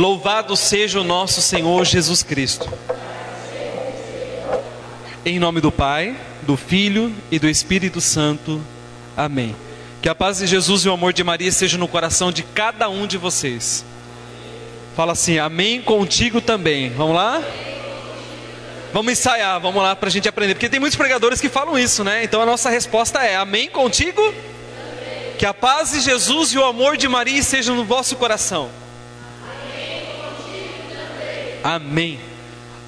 Louvado seja o nosso Senhor Jesus Cristo. Em nome do Pai, do Filho e do Espírito Santo. Amém. Que a paz de Jesus e o amor de Maria estejam no coração de cada um de vocês. Fala assim, amém contigo também. Vamos lá? Vamos ensaiar, vamos lá para a gente aprender. Porque tem muitos pregadores que falam isso, né? Então a nossa resposta é: Amém contigo? Amém. Que a paz de Jesus e o amor de Maria estejam no vosso coração. Amém.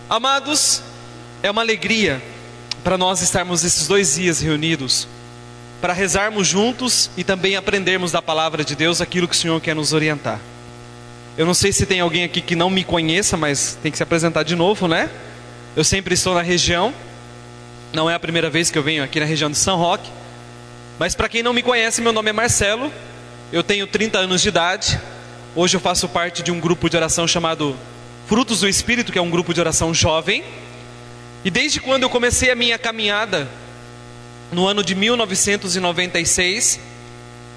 Amados, é uma alegria para nós estarmos esses dois dias reunidos, para rezarmos juntos e também aprendermos da palavra de Deus aquilo que o Senhor quer nos orientar. Eu não sei se tem alguém aqui que não me conheça, mas tem que se apresentar de novo, né? Eu sempre estou na região, não é a primeira vez que eu venho aqui na região de São Roque, mas para quem não me conhece, meu nome é Marcelo, eu tenho 30 anos de idade, hoje eu faço parte de um grupo de oração chamado Frutos do Espírito, que é um grupo de oração jovem, e desde quando eu comecei a minha caminhada, no ano de 1996,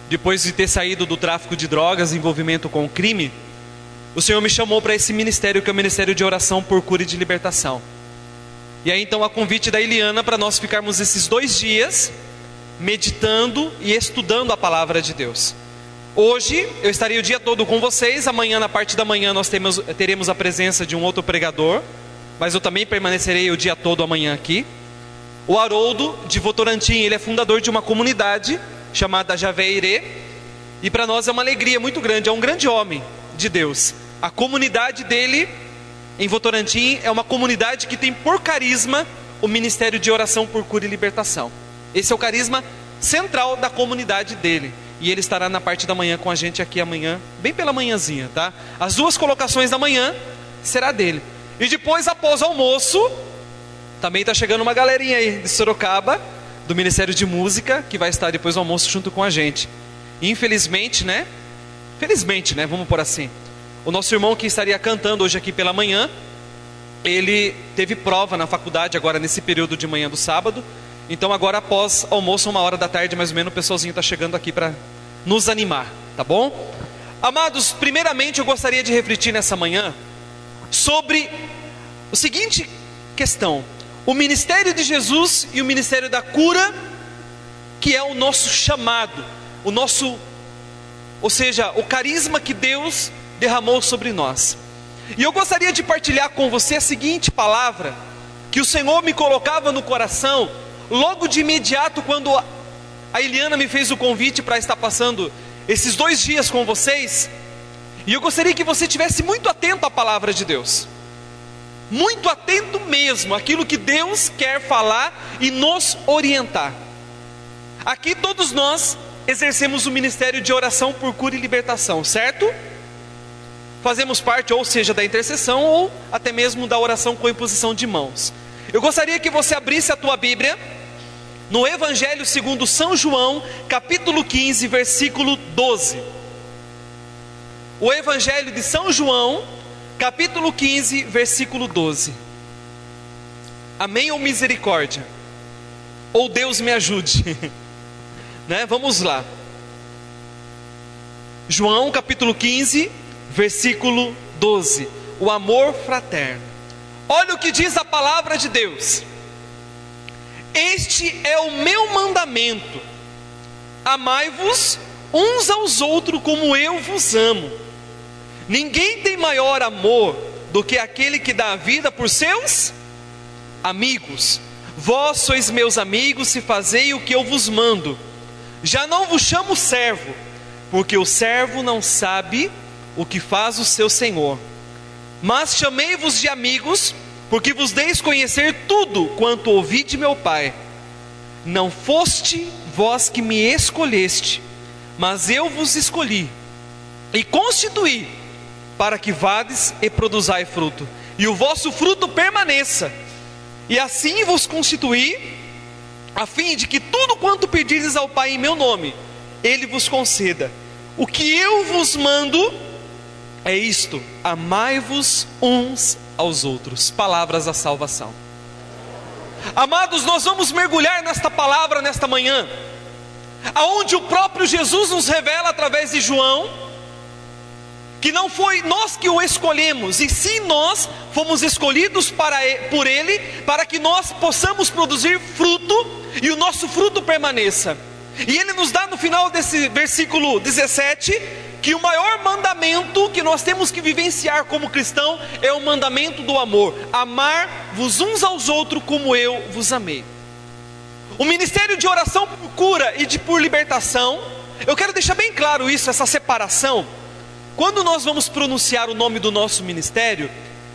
depois de ter saído do tráfico de drogas, envolvimento com o crime, o Senhor me chamou para esse ministério que é o Ministério de Oração por Cura e de Libertação. E aí então a convite da Eliana para nós ficarmos esses dois dias meditando e estudando a palavra de Deus. Hoje eu estarei o dia todo com vocês, amanhã na parte da manhã nós temos, teremos a presença de um outro pregador, mas eu também permanecerei o dia todo amanhã aqui. O Haroldo de Votorantim, ele é fundador de uma comunidade chamada Javeire, e para nós é uma alegria muito grande, é um grande homem de Deus. A comunidade dele em Votorantim é uma comunidade que tem por carisma o ministério de oração por cura e libertação. Esse é o carisma central da comunidade dele. E ele estará na parte da manhã com a gente aqui amanhã, bem pela manhãzinha, tá? As duas colocações da manhã será dele. E depois, após o almoço, também está chegando uma galerinha aí de Sorocaba, do Ministério de Música, que vai estar depois do almoço junto com a gente. Infelizmente, né? Felizmente, né? Vamos por assim. O nosso irmão que estaria cantando hoje aqui pela manhã, ele teve prova na faculdade agora nesse período de manhã do sábado. Então agora após almoço, uma hora da tarde mais ou menos, o pessoalzinho está chegando aqui para nos animar, tá bom? Amados, primeiramente eu gostaria de refletir nessa manhã sobre o seguinte questão: o ministério de Jesus e o ministério da cura, que é o nosso chamado, o nosso, ou seja, o carisma que Deus derramou sobre nós. E eu gostaria de partilhar com você a seguinte palavra, que o Senhor me colocava no coração, logo de imediato, quando a Eliana me fez o convite para estar passando esses dois dias com vocês. E eu gostaria que você tivesse muito atento à palavra de Deus, muito atento mesmo àquilo que Deus quer falar e nos orientar. Aqui todos nós exercemos o ministério de oração por cura e libertação, certo? fazemos parte, ou seja, da intercessão, ou até mesmo da oração com imposição de mãos. Eu gostaria que você abrisse a tua Bíblia no Evangelho segundo São João, capítulo 15, versículo 12. O Evangelho de São João, capítulo 15, versículo 12. Amém ou misericórdia? Ou Deus me ajude? né? Vamos lá. João capítulo 15, versículo 12: o amor fraterno. Olha o que diz a palavra de Deus. Este é o meu mandamento: amai-vos uns aos outros como eu vos amo. Ninguém tem maior amor do que aquele que dá a vida por seus amigos. Vós sois meus amigos se fazei o que eu vos mando. Já não vos chamo servo, porque o servo não sabe o que faz o seu Senhor. Mas chamei-vos de amigos, porque vos deis conhecer tudo quanto ouvi de meu Pai. Não foste vós que me escolheste, mas eu vos escolhi e constituí para que vades e produzai fruto, e o vosso fruto permaneça. E assim vos constituí, a fim de que tudo quanto pedires ao Pai em meu nome, Ele vos conceda. O que eu vos mando, é isto: amai-vos uns aos outros. Palavras da salvação. Amados, nós vamos mergulhar nesta palavra nesta manhã, aonde o próprio Jesus nos revela através de João que não foi nós que o escolhemos, e sim nós fomos escolhidos para, por Ele, para que nós possamos produzir fruto e o nosso fruto permaneça. E Ele nos dá no final desse versículo 17 que o maior mandamento que nós temos que vivenciar como cristão é o mandamento do amor: amar-vos uns aos outros como eu vos amei. O ministério de oração por cura e de por libertação, eu quero deixar bem claro isso, essa separação. Quando nós vamos pronunciar o nome do nosso ministério,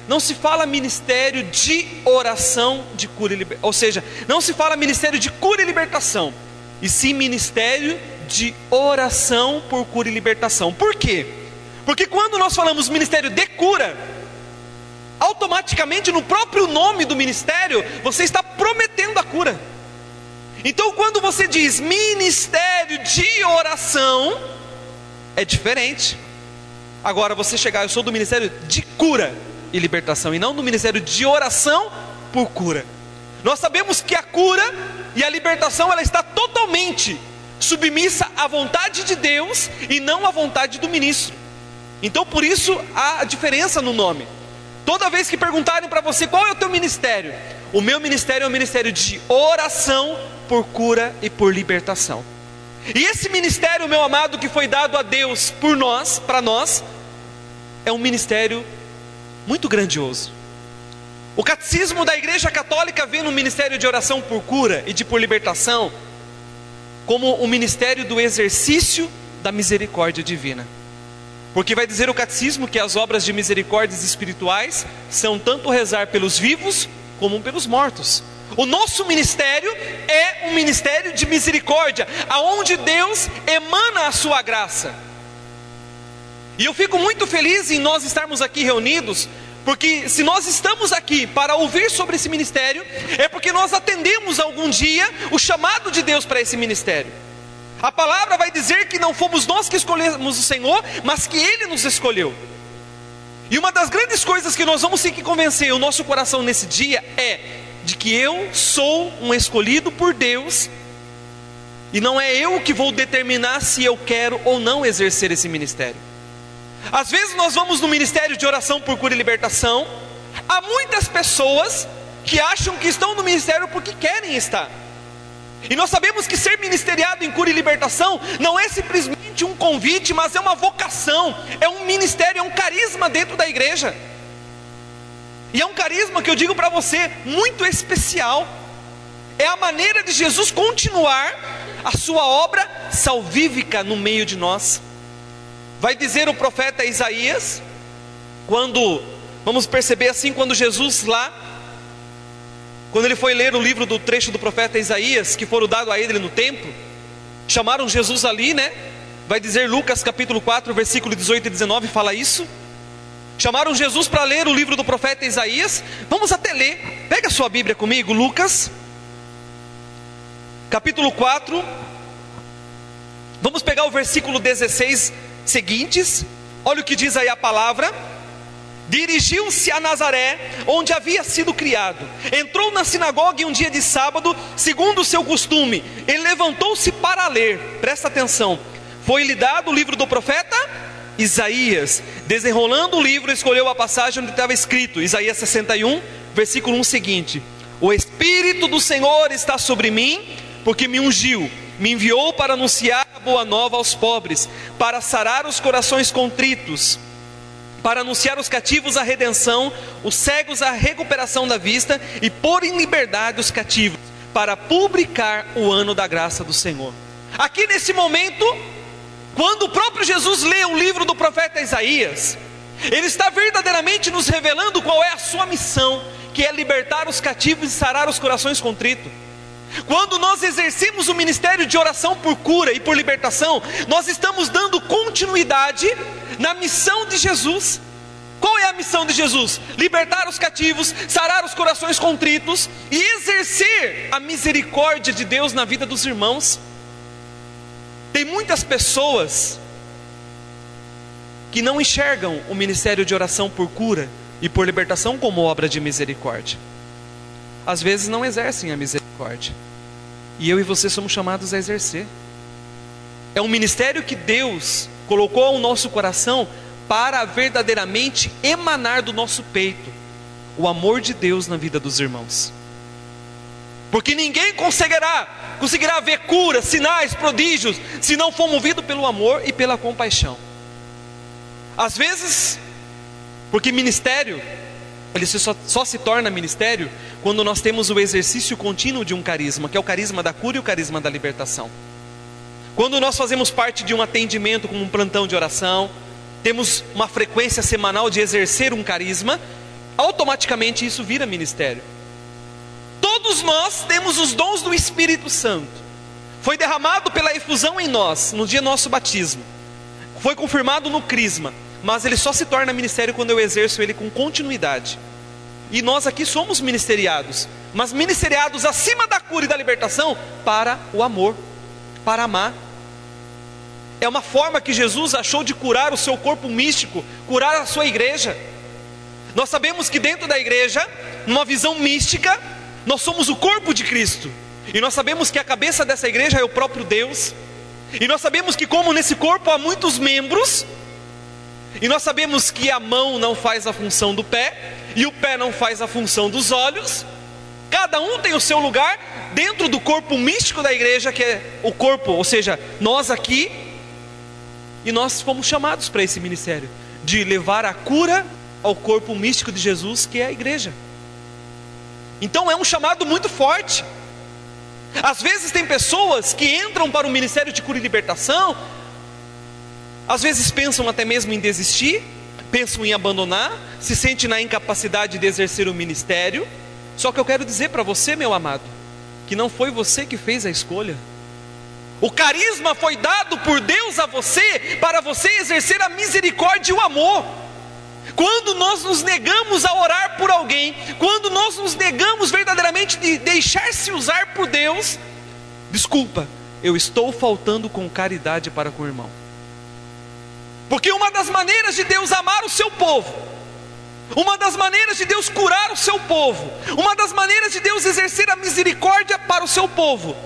não se fala ministério de oração de cura e libertação, ou seja, não se fala ministério de cura e libertação, e sim ministério de oração por cura e libertação. Por quê? Porque quando nós falamos ministério de cura, automaticamente no próprio nome do ministério, você está prometendo a cura. Então, quando você diz ministério de oração, é diferente. Agora, você chegar, eu sou do ministério de cura e libertação, e não do ministério de oração por cura. Nós sabemos que a cura e a libertação ela está totalmente submissa à vontade de Deus e não à vontade do ministro. Então por isso há diferença no nome. Toda vez que perguntarem para você qual é o teu ministério, o meu ministério é o ministério de oração por cura e por libertação. E esse ministério, meu amado, que foi dado a Deus por nós, para nós, é um ministério muito grandioso. O catecismo da Igreja Católica vê no ministério de oração por cura e de por libertação como o ministério do exercício da misericórdia divina. Porque vai dizer o catecismo que as obras de misericórdias espirituais são tanto rezar pelos vivos como pelos mortos. O nosso ministério é um ministério de misericórdia, aonde Deus emana a sua graça. E eu fico muito feliz em nós estarmos aqui reunidos, porque se nós estamos aqui para ouvir sobre esse ministério, é porque nós atendemos algum dia o chamado de Deus para esse ministério. A palavra vai dizer que não fomos nós que escolhemos o Senhor, mas que Ele nos escolheu. E uma das grandes coisas que nós vamos ter que convencer o nosso coração nesse dia é de que eu sou um escolhido por Deus, e não é eu que vou determinar se eu quero ou não exercer esse ministério. Às vezes nós vamos no ministério de oração por cura e libertação. Há muitas pessoas que acham que estão no ministério porque querem estar. E nós sabemos que ser ministeriado em cura e libertação não é simplesmente um convite, mas é uma vocação, é um ministério, é um carisma dentro da igreja. E é um carisma que eu digo para você, muito especial. É a maneira de Jesus continuar a sua obra salvífica no meio de nós. Vai dizer o profeta Isaías, quando, vamos perceber assim, quando Jesus lá, quando ele foi ler o livro do trecho do profeta Isaías, que foram dado a ele no templo, chamaram Jesus ali, né? Vai dizer Lucas capítulo 4, versículo 18 e 19, fala isso. Chamaram Jesus para ler o livro do profeta Isaías. Vamos até ler. Pega a sua Bíblia comigo, Lucas, capítulo 4. Vamos pegar o versículo 16 seguintes, olha o que diz aí a palavra. Dirigiu-se a Nazaré, onde havia sido criado. Entrou na sinagoga em um dia de sábado, segundo o seu costume. Ele levantou-se para ler. Presta atenção. Foi-lhe dado o livro do profeta Isaías. Desenrolando o livro, escolheu a passagem onde estava escrito, Isaías 61, versículo 1 seguinte: O Espírito do Senhor está sobre mim, porque me ungiu me enviou para anunciar a boa nova aos pobres, para sarar os corações contritos, para anunciar os cativos a redenção, os cegos a recuperação da vista e pôr em liberdade os cativos, para publicar o ano da graça do Senhor. Aqui nesse momento, quando o próprio Jesus lê o livro do profeta Isaías, ele está verdadeiramente nos revelando qual é a sua missão, que é libertar os cativos e sarar os corações contritos. Quando nós exercemos o ministério de oração por cura e por libertação, nós estamos dando continuidade na missão de Jesus. Qual é a missão de Jesus? Libertar os cativos, sarar os corações contritos e exercer a misericórdia de Deus na vida dos irmãos. Tem muitas pessoas que não enxergam o ministério de oração por cura e por libertação como obra de misericórdia. Às vezes não exercem a misericórdia. E eu e você somos chamados a exercer. É um ministério que Deus colocou ao nosso coração para verdadeiramente emanar do nosso peito o amor de Deus na vida dos irmãos. Porque ninguém conseguirá, conseguirá ver curas, sinais, prodígios, se não for movido pelo amor e pela compaixão. Às vezes, porque ministério, ele só, só se torna ministério quando nós temos o exercício contínuo de um carisma, que é o carisma da cura e o carisma da libertação. Quando nós fazemos parte de um atendimento como um plantão de oração, temos uma frequência semanal de exercer um carisma, automaticamente isso vira ministério. Todos nós temos os dons do Espírito Santo. Foi derramado pela efusão em nós, no dia nosso batismo. Foi confirmado no crisma, mas ele só se torna ministério quando eu exerço ele com continuidade. E nós aqui somos ministeriados, mas ministeriados acima da cura e da libertação para o amor, para amar. É uma forma que Jesus achou de curar o seu corpo místico, curar a sua igreja. Nós sabemos que dentro da igreja, numa visão mística, nós somos o corpo de Cristo. E nós sabemos que a cabeça dessa igreja é o próprio Deus. E nós sabemos que, como nesse corpo há muitos membros, e nós sabemos que a mão não faz a função do pé, e o pé não faz a função dos olhos, cada um tem o seu lugar dentro do corpo místico da igreja, que é o corpo, ou seja, nós aqui, e nós fomos chamados para esse ministério de levar a cura ao corpo místico de Jesus, que é a igreja. Então é um chamado muito forte. Às vezes tem pessoas que entram para o ministério de cura e libertação, às vezes pensam até mesmo em desistir, pensam em abandonar, se sentem na incapacidade de exercer o ministério. Só que eu quero dizer para você, meu amado, que não foi você que fez a escolha. O carisma foi dado por Deus a você para você exercer a misericórdia e o amor. Quando nós nos negamos a orar por alguém, quando nós nos negamos verdadeiramente de deixar-se usar por Deus, desculpa, eu estou faltando com caridade para com o irmão. Porque uma das maneiras de Deus amar o seu povo, uma das maneiras de Deus curar o seu povo, uma das maneiras de Deus exercer a misericórdia para o seu povo,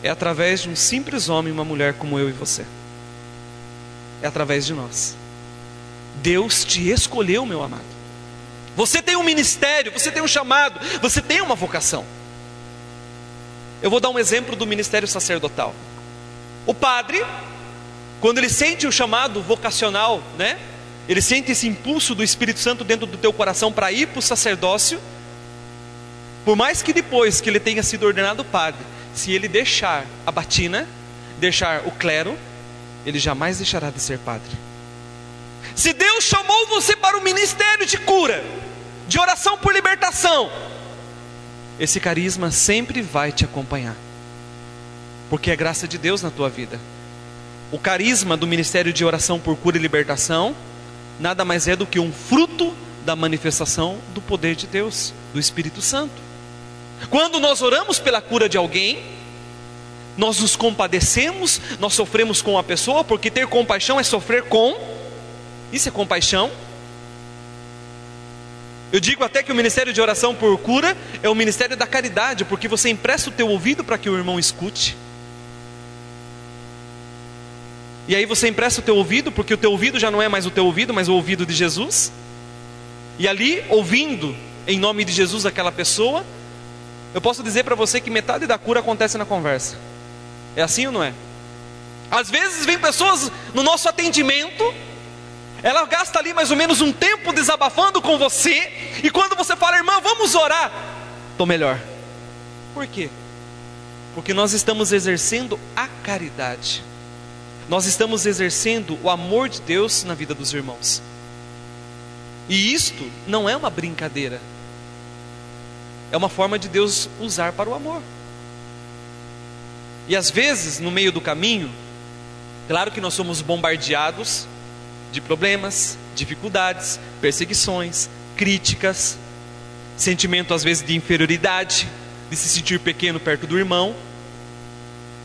é através de um simples homem e uma mulher como eu e você. É através de nós. Deus te escolheu, meu amado. Você tem um ministério, você tem um chamado, você tem uma vocação. Eu vou dar um exemplo do ministério sacerdotal. O padre, quando ele sente o chamado vocacional, né? Ele sente esse impulso do Espírito Santo dentro do teu coração para ir para o sacerdócio. Por mais que depois que ele tenha sido ordenado padre, se ele deixar a batina, deixar o clero, ele jamais deixará de ser padre. Se Deus chamou você para o ministério de cura, de oração por libertação, esse carisma sempre vai te acompanhar, porque é graça de Deus na tua vida. O carisma do ministério de oração por cura e libertação nada mais é do que um fruto da manifestação do poder de Deus, do Espírito Santo. Quando nós oramos pela cura de alguém, nós nos compadecemos, nós sofremos com a pessoa, porque ter compaixão é sofrer com isso é compaixão. Eu digo até que o ministério de oração por cura é o ministério da caridade, porque você empresta o teu ouvido para que o irmão escute. E aí você empresta o teu ouvido, porque o teu ouvido já não é mais o teu ouvido, mas o ouvido de Jesus. E ali, ouvindo em nome de Jesus aquela pessoa, eu posso dizer para você que metade da cura acontece na conversa. É assim ou não é? Às vezes vem pessoas no nosso atendimento ela gasta ali mais ou menos um tempo desabafando com você, e quando você fala, irmã, vamos orar, estou melhor. Por quê? Porque nós estamos exercendo a caridade, nós estamos exercendo o amor de Deus na vida dos irmãos. E isto não é uma brincadeira, é uma forma de Deus usar para o amor. E às vezes, no meio do caminho, claro que nós somos bombardeados de problemas, dificuldades, perseguições, críticas, sentimento às vezes de inferioridade, de se sentir pequeno perto do irmão.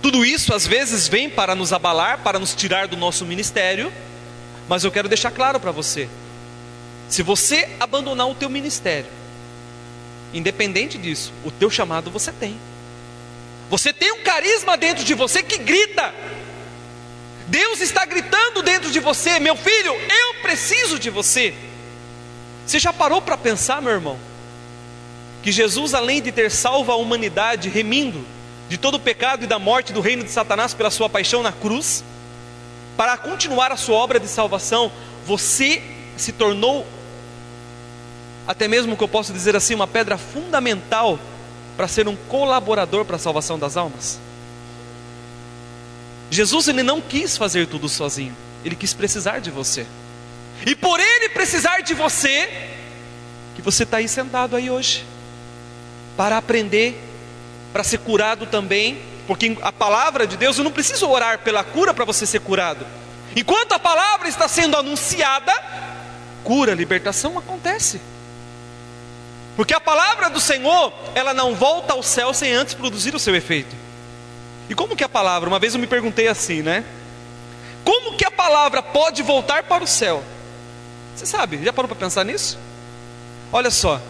Tudo isso às vezes vem para nos abalar, para nos tirar do nosso ministério, mas eu quero deixar claro para você: se você abandonar o teu ministério, independente disso, o teu chamado você tem. Você tem um carisma dentro de você que grita. Deus está gritando dentro de você: meu filho, eu preciso de você. Você já parou para pensar, meu irmão? Que Jesus, além de ter salvo a humanidade, remindo de todo o pecado e da morte do reino de Satanás pela sua paixão na cruz, para continuar a sua obra de salvação, você se tornou, até mesmo que eu posso dizer assim, uma pedra fundamental para ser um colaborador para a salvação das almas. Jesus ele não quis fazer tudo sozinho, ele quis precisar de você. E por ele precisar de você, que você está aí sentado aí hoje, para aprender, para ser curado também, porque a palavra de Deus, eu não preciso orar pela cura para você ser curado. Enquanto a palavra está sendo anunciada, cura, libertação acontece. Porque a palavra do Senhor, ela não volta ao céu sem antes produzir o seu efeito. E como que a palavra, uma vez eu me perguntei assim, né? Como que a palavra pode voltar para o céu? Você sabe, já parou para pensar nisso? Olha só,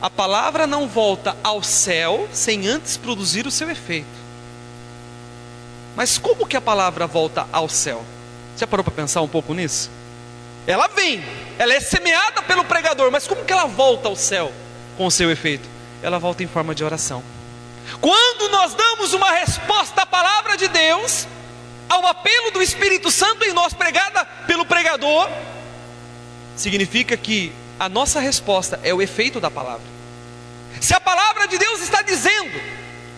a palavra não volta ao céu sem antes produzir o seu efeito. Mas como que a palavra volta ao céu? Já parou para pensar um pouco nisso? Ela vem, ela é semeada pelo pregador, mas como que ela volta ao céu com o seu efeito? Ela volta em forma de oração. Quando nós damos uma resposta à palavra de Deus, ao apelo do Espírito Santo em nós, pregada pelo pregador, significa que a nossa resposta é o efeito da palavra. Se a palavra de Deus está dizendo,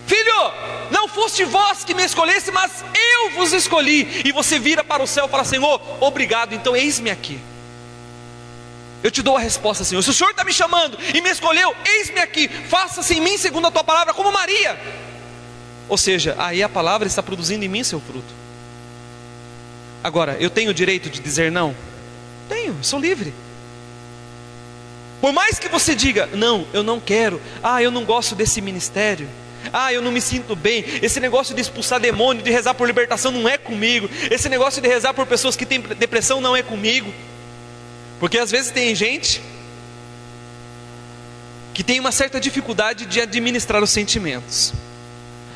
filho, não foste vós que me escolhesse, mas eu vos escolhi, e você vira para o céu e fala, Senhor, obrigado, então eis-me aqui. Eu te dou a resposta, Senhor. Se o Senhor está me chamando e me escolheu, eis-me aqui, faça-se em mim segundo a tua palavra, como Maria. Ou seja, aí a palavra está produzindo em mim seu fruto. Agora, eu tenho o direito de dizer não? Tenho, sou livre. Por mais que você diga, não, eu não quero, ah, eu não gosto desse ministério, ah, eu não me sinto bem, esse negócio de expulsar demônio, de rezar por libertação não é comigo, esse negócio de rezar por pessoas que têm depressão não é comigo. Porque às vezes tem gente que tem uma certa dificuldade de administrar os sentimentos.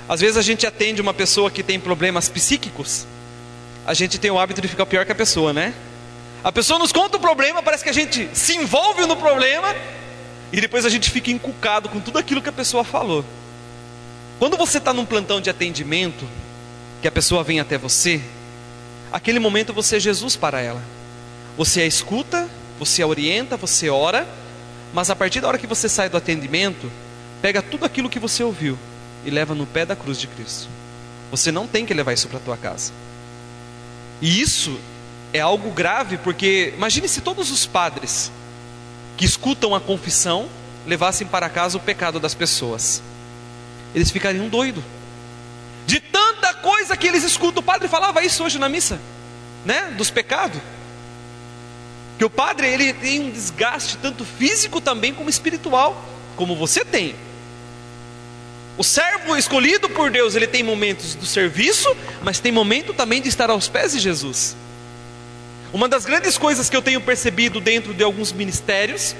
Às vezes a gente atende uma pessoa que tem problemas psíquicos, a gente tem o hábito de ficar pior que a pessoa, né? A pessoa nos conta o problema, parece que a gente se envolve no problema e depois a gente fica encucado com tudo aquilo que a pessoa falou. Quando você está num plantão de atendimento, que a pessoa vem até você, aquele momento você é Jesus para ela. Você a escuta, você a orienta, você ora, mas a partir da hora que você sai do atendimento, pega tudo aquilo que você ouviu e leva no pé da cruz de Cristo. Você não tem que levar isso para a tua casa. E isso é algo grave, porque imagine se todos os padres que escutam a confissão levassem para casa o pecado das pessoas. Eles ficariam doidos. De tanta coisa que eles escutam. O padre falava isso hoje na missa, né? Dos pecados. Que o padre ele tem um desgaste tanto físico também como espiritual, como você tem. O servo escolhido por Deus, ele tem momentos do serviço, mas tem momento também de estar aos pés de Jesus. Uma das grandes coisas que eu tenho percebido dentro de alguns ministérios,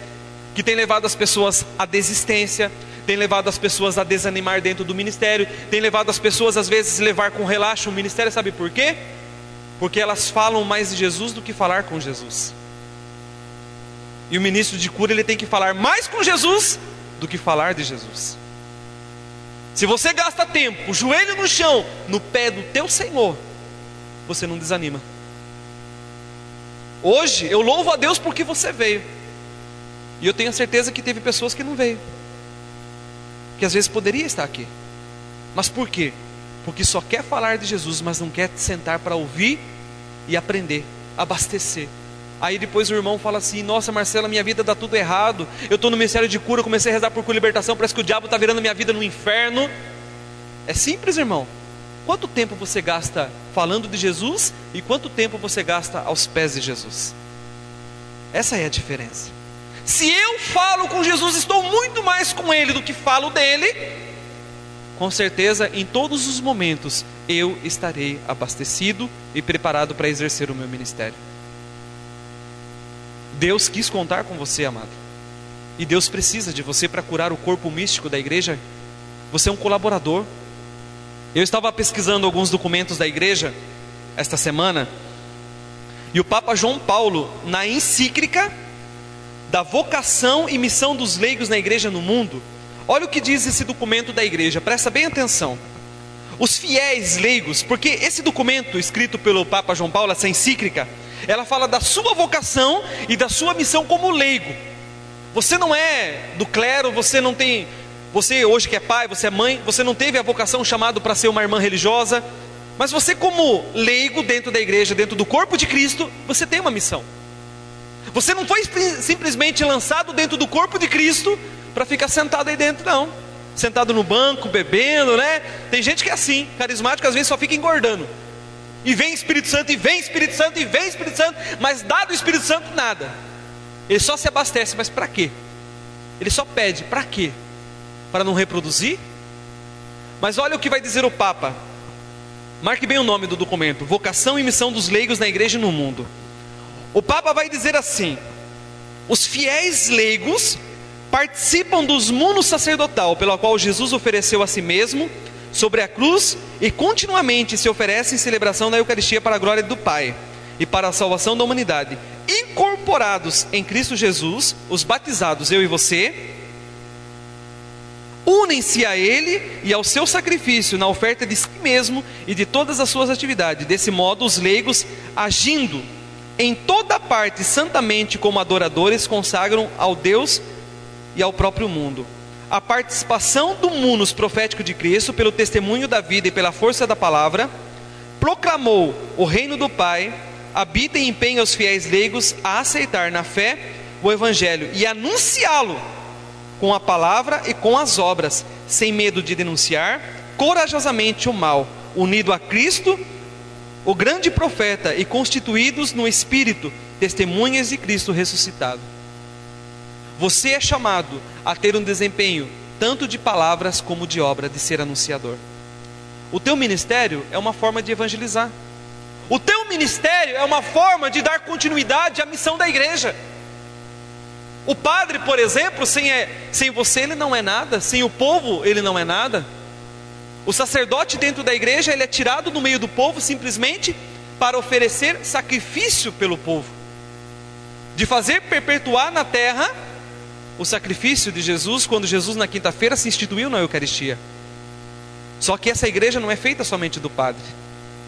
que tem levado as pessoas à desistência, tem levado as pessoas a desanimar dentro do ministério, tem levado as pessoas às vezes a levar com relaxo o ministério, sabe por quê? Porque elas falam mais de Jesus do que falar com Jesus. E o ministro de cura ele tem que falar mais com Jesus do que falar de Jesus. Se você gasta tempo, joelho no chão, no pé do teu Senhor, você não desanima. Hoje eu louvo a Deus porque você veio. E eu tenho certeza que teve pessoas que não veio. Que às vezes poderia estar aqui. Mas por quê? Porque só quer falar de Jesus, mas não quer sentar para ouvir e aprender, abastecer. Aí depois o irmão fala assim: Nossa, Marcela, minha vida dá tudo errado. Eu estou no ministério de cura, comecei a rezar por libertação, parece que o diabo está virando minha vida no inferno. É simples, irmão. Quanto tempo você gasta falando de Jesus e quanto tempo você gasta aos pés de Jesus? Essa é a diferença. Se eu falo com Jesus, estou muito mais com Ele do que falo dele, com certeza em todos os momentos eu estarei abastecido e preparado para exercer o meu ministério. Deus quis contar com você, amado. E Deus precisa de você para curar o corpo místico da igreja. Você é um colaborador. Eu estava pesquisando alguns documentos da igreja esta semana. E o Papa João Paulo, na encíclica da vocação e missão dos leigos na igreja no mundo, olha o que diz esse documento da igreja, presta bem atenção. Os fiéis leigos, porque esse documento escrito pelo Papa João Paulo, essa encíclica, ela fala da sua vocação e da sua missão como leigo. Você não é do clero, você não tem, você hoje que é pai, você é mãe, você não teve a vocação chamado para ser uma irmã religiosa, mas você como leigo dentro da igreja, dentro do corpo de Cristo, você tem uma missão. Você não foi simplesmente lançado dentro do corpo de Cristo para ficar sentado aí dentro, não. Sentado no banco, bebendo, né? Tem gente que é assim, carismático às vezes só fica engordando. E vem Espírito Santo, e vem Espírito Santo, e vem Espírito Santo, mas dado o Espírito Santo, nada. Ele só se abastece, mas para quê? Ele só pede, para quê? Para não reproduzir? Mas olha o que vai dizer o Papa. Marque bem o nome do documento: Vocação e Missão dos Leigos na Igreja e no Mundo. O Papa vai dizer assim: os fiéis leigos participam dos mundo sacerdotal pelo qual Jesus ofereceu a si mesmo sobre a cruz e continuamente se oferece em celebração da Eucaristia para a glória do Pai e para a salvação da humanidade. Incorporados em Cristo Jesus, os batizados, eu e você, unem-se a Ele e ao seu sacrifício na oferta de si mesmo e de todas as suas atividades. Desse modo, os leigos, agindo em toda parte santamente como adoradores, consagram ao Deus e ao próprio mundo a participação do munus profético de Cristo, pelo testemunho da vida e pela força da palavra, proclamou o reino do Pai, habita e empenha os fiéis leigos a aceitar na fé o Evangelho e anunciá-lo com a palavra e com as obras, sem medo de denunciar corajosamente o mal, unido a Cristo, o grande profeta, e constituídos no Espírito, testemunhas de Cristo ressuscitado. Você é chamado a ter um desempenho tanto de palavras como de obra, de ser anunciador. O teu ministério é uma forma de evangelizar. O teu ministério é uma forma de dar continuidade à missão da igreja. O padre, por exemplo, sem, é, sem você ele não é nada, sem o povo ele não é nada. O sacerdote dentro da igreja ele é tirado do meio do povo simplesmente para oferecer sacrifício pelo povo, de fazer perpetuar na terra o sacrifício de Jesus quando Jesus na quinta-feira se instituiu na Eucaristia. Só que essa igreja não é feita somente do padre,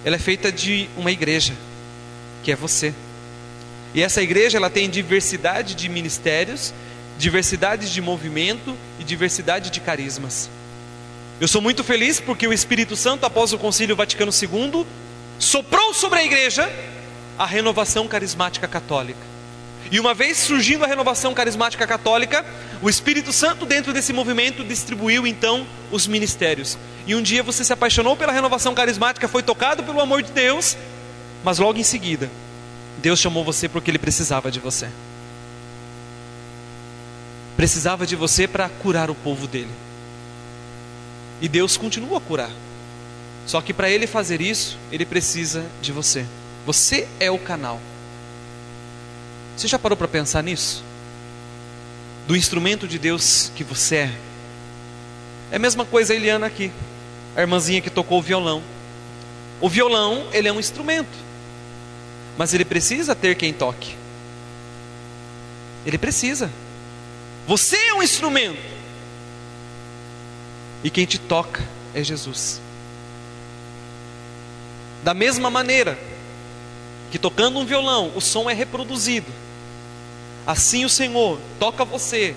ela é feita de uma igreja, que é você. E essa igreja ela tem diversidade de ministérios, diversidade de movimento e diversidade de carismas. Eu sou muito feliz porque o Espírito Santo, após o Concílio Vaticano II, soprou sobre a igreja a renovação carismática católica. E uma vez surgindo a renovação carismática católica, o Espírito Santo, dentro desse movimento, distribuiu então os ministérios. E um dia você se apaixonou pela renovação carismática, foi tocado pelo amor de Deus, mas logo em seguida, Deus chamou você porque Ele precisava de você. Precisava de você para curar o povo dele. E Deus continua a curar. Só que para Ele fazer isso, Ele precisa de você. Você é o canal. Você já parou para pensar nisso? Do instrumento de Deus que você é. É a mesma coisa a Eliana aqui, a irmãzinha que tocou o violão. O violão, ele é um instrumento, mas ele precisa ter quem toque. Ele precisa. Você é um instrumento, e quem te toca é Jesus. Da mesma maneira que tocando um violão, o som é reproduzido Assim o Senhor toca você,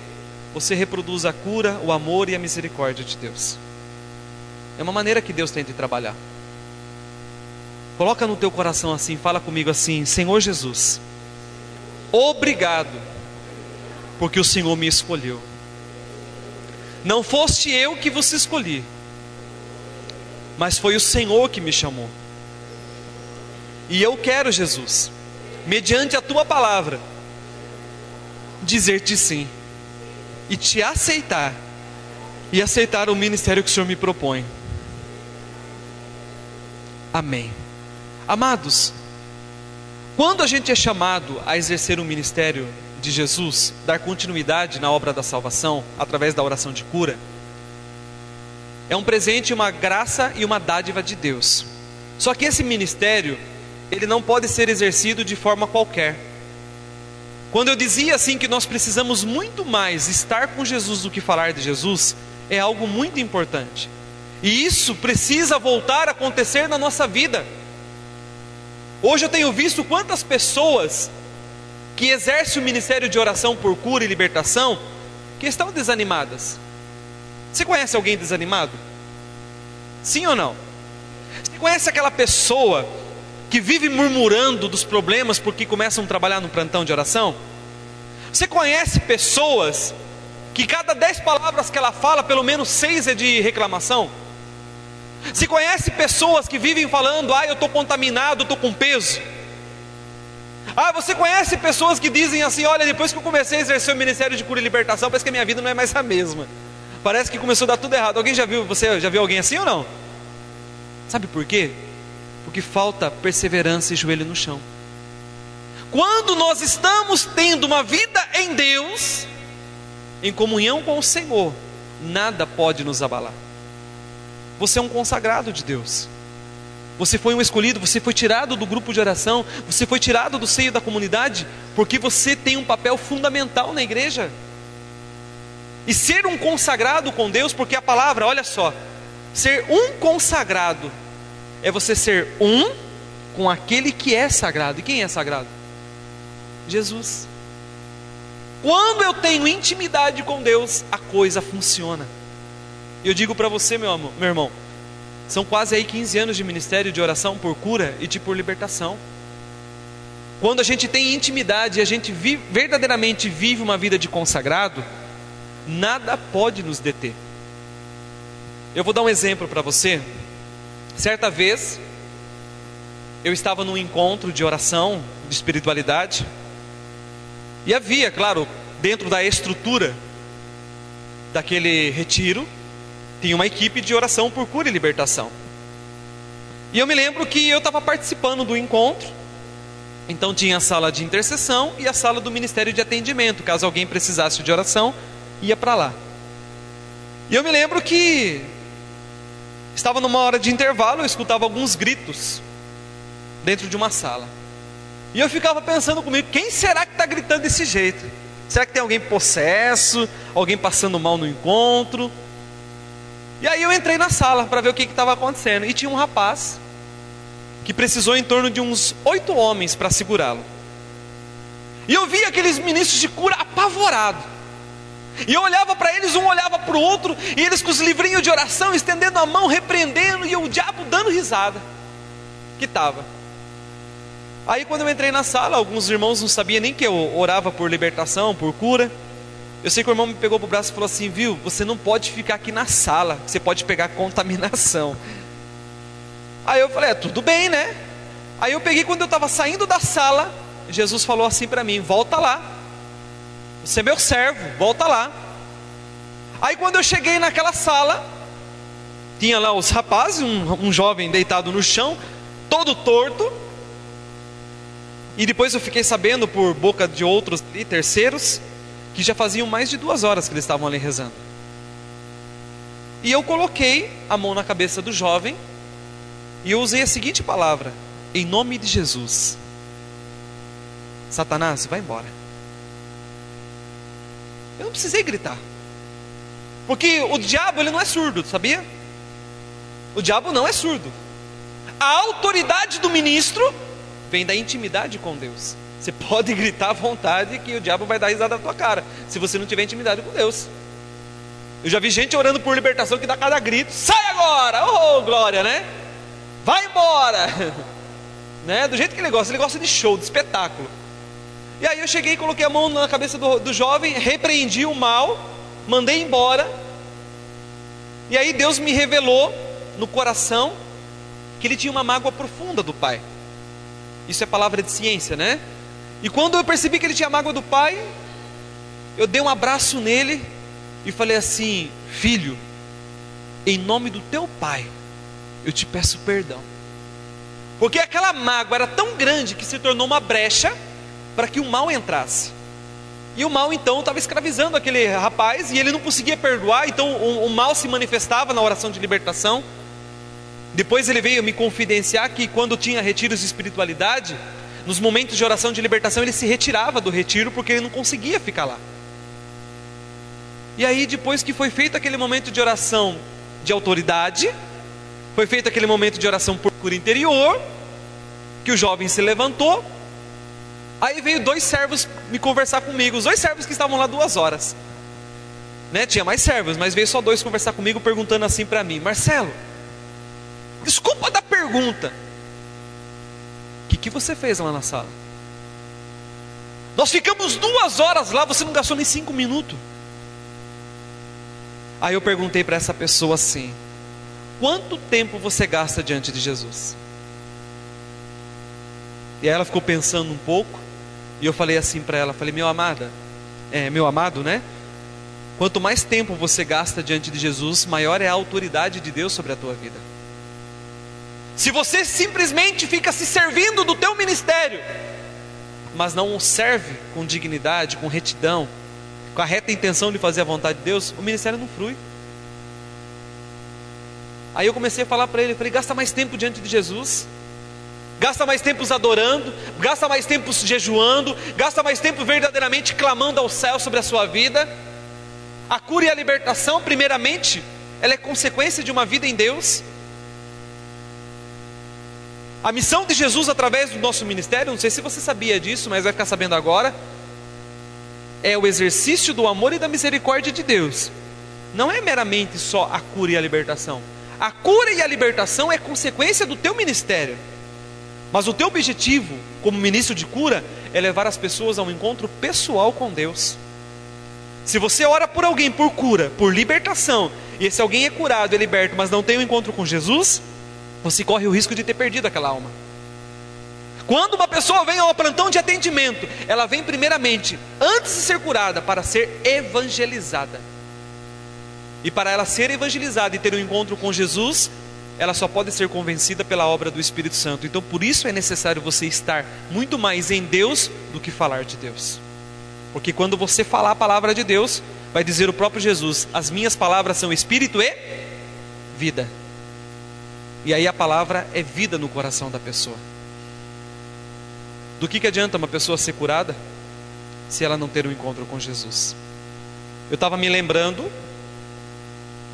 você reproduz a cura, o amor e a misericórdia de Deus. É uma maneira que Deus tem de trabalhar. Coloca no teu coração assim, fala comigo assim: Senhor Jesus, obrigado, porque o Senhor me escolheu. Não foste eu que vos escolhi, mas foi o Senhor que me chamou. E eu quero, Jesus, mediante a tua palavra, dizer-te sim e te aceitar e aceitar o ministério que o Senhor me propõe. Amém. Amados, quando a gente é chamado a exercer o ministério de Jesus, dar continuidade na obra da salvação através da oração de cura, é um presente, uma graça e uma dádiva de Deus. Só que esse ministério, ele não pode ser exercido de forma qualquer. Quando eu dizia assim que nós precisamos muito mais estar com Jesus do que falar de Jesus, é algo muito importante. E isso precisa voltar a acontecer na nossa vida. Hoje eu tenho visto quantas pessoas que exercem o ministério de oração por cura e libertação que estão desanimadas. Você conhece alguém desanimado? Sim ou não? Você conhece aquela pessoa que vive murmurando dos problemas porque começam a trabalhar no plantão de oração? Você conhece pessoas que cada dez palavras que ela fala, pelo menos seis é de reclamação? Se conhece pessoas que vivem falando, ah, eu estou contaminado, estou com peso. Ah, você conhece pessoas que dizem assim: olha, depois que eu comecei a exercer o ministério de cura e libertação, parece que a minha vida não é mais a mesma. Parece que começou a dar tudo errado. Alguém já viu, você já viu alguém assim ou não? Sabe por quê? Porque falta perseverança e joelho no chão. Quando nós estamos tendo uma vida em Deus, em comunhão com o Senhor, nada pode nos abalar. Você é um consagrado de Deus. Você foi um escolhido, você foi tirado do grupo de oração, você foi tirado do seio da comunidade, porque você tem um papel fundamental na igreja. E ser um consagrado com Deus, porque a palavra, olha só, ser um consagrado é você ser um com aquele que é sagrado. E quem é sagrado? Jesus. Quando eu tenho intimidade com Deus, a coisa funciona. E eu digo para você, meu, amor, meu irmão, são quase aí 15 anos de ministério de oração por cura e de por libertação. Quando a gente tem intimidade e a gente vive, verdadeiramente vive uma vida de consagrado, nada pode nos deter. Eu vou dar um exemplo para você. Certa vez, eu estava num encontro de oração, de espiritualidade, e havia, claro, dentro da estrutura daquele retiro, tinha uma equipe de oração por cura e libertação. E eu me lembro que eu estava participando do encontro, então tinha a sala de intercessão e a sala do ministério de atendimento, caso alguém precisasse de oração, ia para lá. E eu me lembro que estava numa hora de intervalo, eu escutava alguns gritos dentro de uma sala. E eu ficava pensando comigo, quem será que está gritando desse jeito? Será que tem alguém possesso, alguém passando mal no encontro? E aí eu entrei na sala para ver o que estava acontecendo. E tinha um rapaz que precisou em torno de uns oito homens para segurá-lo. E eu vi aqueles ministros de cura apavorados. E eu olhava para eles, um olhava para o outro, e eles com os livrinhos de oração, estendendo a mão, repreendendo, e o diabo dando risada. Que estava. Aí quando eu entrei na sala, alguns irmãos não sabiam nem que eu orava por libertação, por cura. Eu sei que o irmão me pegou pro braço e falou assim: viu, você não pode ficar aqui na sala, você pode pegar contaminação. Aí eu falei: é, tudo bem, né? Aí eu peguei, quando eu estava saindo da sala, Jesus falou assim para mim: volta lá, você é meu servo, volta lá. Aí quando eu cheguei naquela sala, tinha lá os rapazes, um, um jovem deitado no chão, todo torto. E depois eu fiquei sabendo por boca de outros e terceiros que já faziam mais de duas horas que eles estavam ali rezando. E eu coloquei a mão na cabeça do jovem e eu usei a seguinte palavra: em nome de Jesus. Satanás, vai embora. Eu não precisei gritar. Porque o diabo ele não é surdo, sabia? O diabo não é surdo. A autoridade do ministro vem da intimidade com Deus. Você pode gritar à vontade que o diabo vai dar risada na tua cara, se você não tiver intimidade com Deus. Eu já vi gente orando por libertação que dá cada grito: sai agora! Oh, glória, né? Vai embora! né? Do jeito que ele gosta, ele gosta de show, de espetáculo. E aí eu cheguei coloquei a mão na cabeça do, do jovem, repreendi o mal, mandei embora. E aí Deus me revelou no coração que ele tinha uma mágoa profunda do pai. Isso é palavra de ciência, né? E quando eu percebi que ele tinha mágoa do pai, eu dei um abraço nele e falei assim: Filho, em nome do teu pai, eu te peço perdão. Porque aquela mágoa era tão grande que se tornou uma brecha para que o mal entrasse. E o mal então estava escravizando aquele rapaz e ele não conseguia perdoar, então o, o mal se manifestava na oração de libertação. Depois ele veio me confidenciar que quando tinha retiros de espiritualidade, nos momentos de oração de libertação, ele se retirava do retiro porque ele não conseguia ficar lá. E aí, depois que foi feito aquele momento de oração de autoridade, foi feito aquele momento de oração por cura interior, que o jovem se levantou. Aí veio dois servos me conversar comigo, os dois servos que estavam lá duas horas. Né? Tinha mais servos, mas veio só dois conversar comigo perguntando assim para mim: Marcelo, desculpa da pergunta, que, você fez lá na sala? Nós ficamos duas horas lá, você não gastou nem cinco minutos. Aí eu perguntei para essa pessoa assim: quanto tempo você gasta diante de Jesus? E aí ela ficou pensando um pouco, e eu falei assim para ela, falei, meu amada, é, meu amado, né? Quanto mais tempo você gasta diante de Jesus, maior é a autoridade de Deus sobre a tua vida. Se você simplesmente fica se servindo do teu ministério, mas não o serve com dignidade, com retidão, com a reta intenção de fazer a vontade de Deus, o ministério não flui. Aí eu comecei a falar para ele, falei, gasta mais tempo diante de Jesus. Gasta mais tempo adorando, gasta mais tempo jejuando, gasta mais tempo verdadeiramente clamando ao céu sobre a sua vida. A cura e a libertação, primeiramente, ela é consequência de uma vida em Deus. A missão de Jesus através do nosso ministério, não sei se você sabia disso, mas vai ficar sabendo agora, é o exercício do amor e da misericórdia de Deus. Não é meramente só a cura e a libertação. A cura e a libertação é consequência do teu ministério. Mas o teu objetivo, como ministro de cura, é levar as pessoas a um encontro pessoal com Deus. Se você ora por alguém por cura, por libertação, e esse alguém é curado, é liberto, mas não tem um encontro com Jesus, você corre o risco de ter perdido aquela alma. Quando uma pessoa vem ao plantão de atendimento, ela vem primeiramente, antes de ser curada, para ser evangelizada. E para ela ser evangelizada e ter um encontro com Jesus, ela só pode ser convencida pela obra do Espírito Santo. Então, por isso é necessário você estar muito mais em Deus do que falar de Deus. Porque quando você falar a palavra de Deus, vai dizer o próprio Jesus: As minhas palavras são espírito e vida. E aí a palavra é vida no coração da pessoa. Do que, que adianta uma pessoa ser curada se ela não ter um encontro com Jesus? Eu estava me lembrando,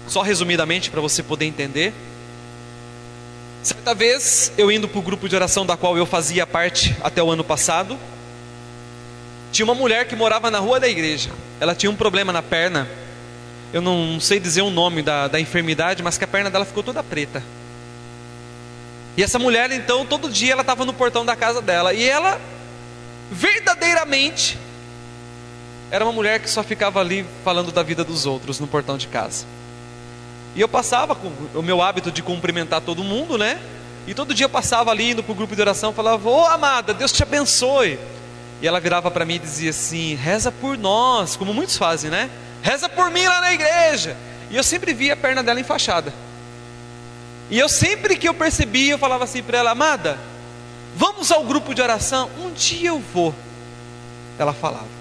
só resumidamente para você poder entender. Certa vez, eu indo para o grupo de oração da qual eu fazia parte até o ano passado, tinha uma mulher que morava na rua da igreja. Ela tinha um problema na perna. Eu não sei dizer o nome da, da enfermidade, mas que a perna dela ficou toda preta. E essa mulher, então, todo dia ela estava no portão da casa dela. E ela, verdadeiramente, era uma mulher que só ficava ali falando da vida dos outros no portão de casa. E eu passava com o meu hábito de cumprimentar todo mundo, né? E todo dia eu passava ali indo para o grupo de oração, falava: Ô oh, amada, Deus te abençoe. E ela virava para mim e dizia assim: reza por nós, como muitos fazem, né? Reza por mim lá na igreja. E eu sempre via a perna dela enfaixada. E eu sempre que eu percebia, eu falava assim para ela: amada, vamos ao grupo de oração? Um dia eu vou. Ela falava.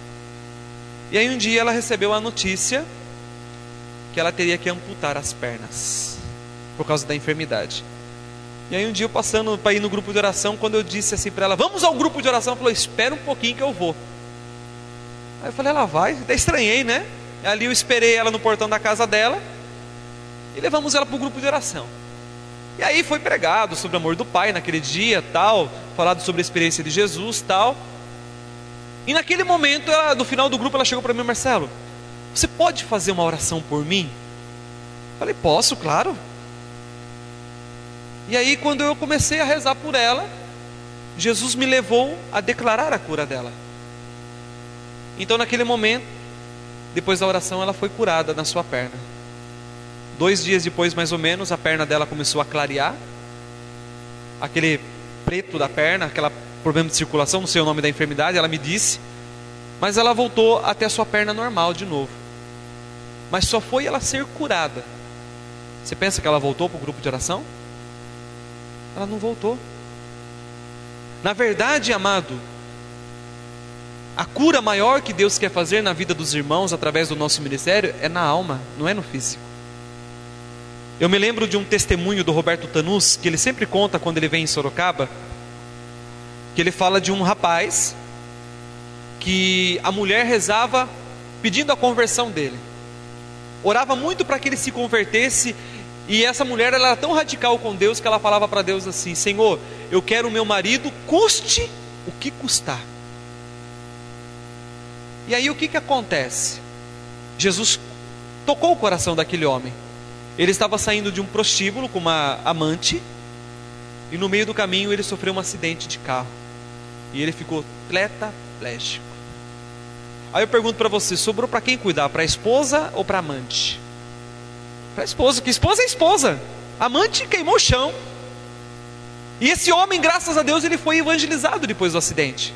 E aí um dia ela recebeu a notícia que ela teria que amputar as pernas por causa da enfermidade. E aí um dia eu passando para ir no grupo de oração, quando eu disse assim para ela, vamos ao grupo de oração, ela falou, espera um pouquinho que eu vou. Aí eu falei, ela vai, até estranhei, né? Ali eu esperei ela no portão da casa dela e levamos ela para o grupo de oração. E aí foi pregado sobre o amor do Pai naquele dia, tal, falado sobre a experiência de Jesus, tal. E naquele momento, ela, no final do grupo, ela chegou para mim, Marcelo, você pode fazer uma oração por mim? Falei, posso, claro. E aí, quando eu comecei a rezar por ela, Jesus me levou a declarar a cura dela. Então, naquele momento, depois da oração, ela foi curada na sua perna. Dois dias depois, mais ou menos, a perna dela começou a clarear. Aquele preto da perna, aquele problema de circulação, não sei o nome da enfermidade, ela me disse. Mas ela voltou até a sua perna normal de novo mas só foi ela ser curada. Você pensa que ela voltou para o grupo de oração? Ela não voltou. Na verdade, amado, a cura maior que Deus quer fazer na vida dos irmãos através do nosso ministério é na alma, não é no físico. Eu me lembro de um testemunho do Roberto Tanus, que ele sempre conta quando ele vem em Sorocaba, que ele fala de um rapaz que a mulher rezava pedindo a conversão dele. Orava muito para que ele se convertesse, e essa mulher ela era tão radical com Deus que ela falava para Deus assim: Senhor, eu quero o meu marido, custe o que custar. E aí o que, que acontece? Jesus tocou o coração daquele homem. Ele estava saindo de um prostíbulo com uma amante, e no meio do caminho ele sofreu um acidente de carro. E ele ficou tetraplégico. Aí eu pergunto para você: sobrou para quem cuidar? Para a esposa ou para a amante? Para a esposa, que esposa é esposa. amante queimou o chão. E esse homem, graças a Deus, ele foi evangelizado depois do acidente.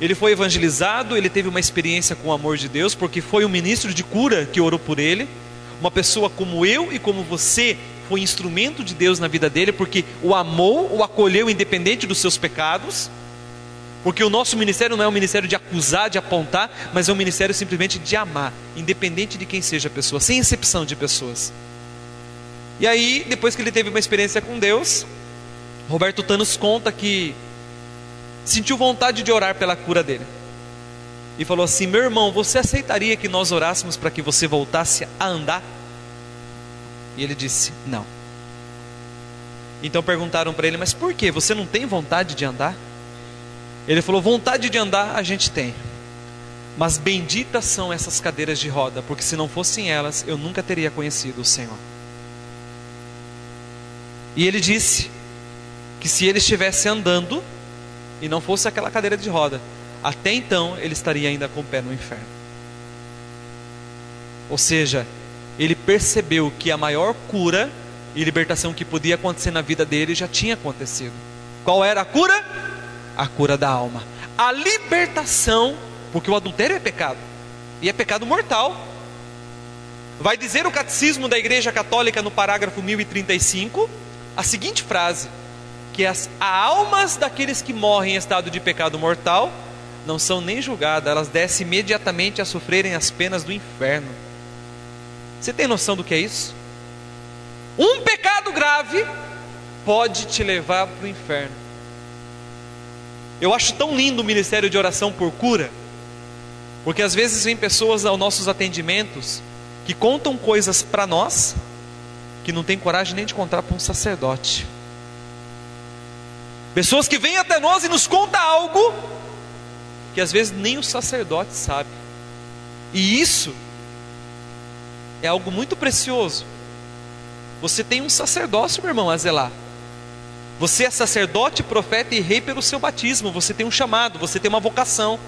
Ele foi evangelizado, ele teve uma experiência com o amor de Deus, porque foi um ministro de cura que orou por ele uma pessoa como eu e como você foi instrumento de Deus na vida dele, porque o amou, o acolheu independente dos seus pecados. Porque o nosso ministério não é um ministério de acusar, de apontar, mas é um ministério simplesmente de amar, independente de quem seja a pessoa, sem exceção de pessoas. E aí, depois que ele teve uma experiência com Deus, Roberto Thanos conta que sentiu vontade de orar pela cura dele e falou assim: Meu irmão, você aceitaria que nós orássemos para que você voltasse a andar? E ele disse: Não. Então perguntaram para ele: Mas por que? Você não tem vontade de andar? Ele falou: Vontade de andar a gente tem. Mas benditas são essas cadeiras de roda, porque se não fossem elas, eu nunca teria conhecido o Senhor. E ele disse que se ele estivesse andando e não fosse aquela cadeira de roda, até então ele estaria ainda com o pé no inferno. Ou seja, ele percebeu que a maior cura e libertação que podia acontecer na vida dele já tinha acontecido. Qual era a cura? A cura da alma. A libertação, porque o adultério é pecado, e é pecado mortal. Vai dizer o catecismo da Igreja Católica no parágrafo 1035 a seguinte frase: que as almas daqueles que morrem em estado de pecado mortal não são nem julgadas, elas descem imediatamente a sofrerem as penas do inferno. Você tem noção do que é isso? Um pecado grave pode te levar para o inferno. Eu acho tão lindo o ministério de oração por cura, porque às vezes vem pessoas aos nossos atendimentos que contam coisas para nós que não tem coragem nem de contar para um sacerdote. Pessoas que vêm até nós e nos contam algo que às vezes nem o sacerdote sabe. E isso é algo muito precioso. Você tem um sacerdócio, meu irmão, a zelar. Você é sacerdote, profeta e rei pelo seu batismo. Você tem um chamado, você tem uma vocação.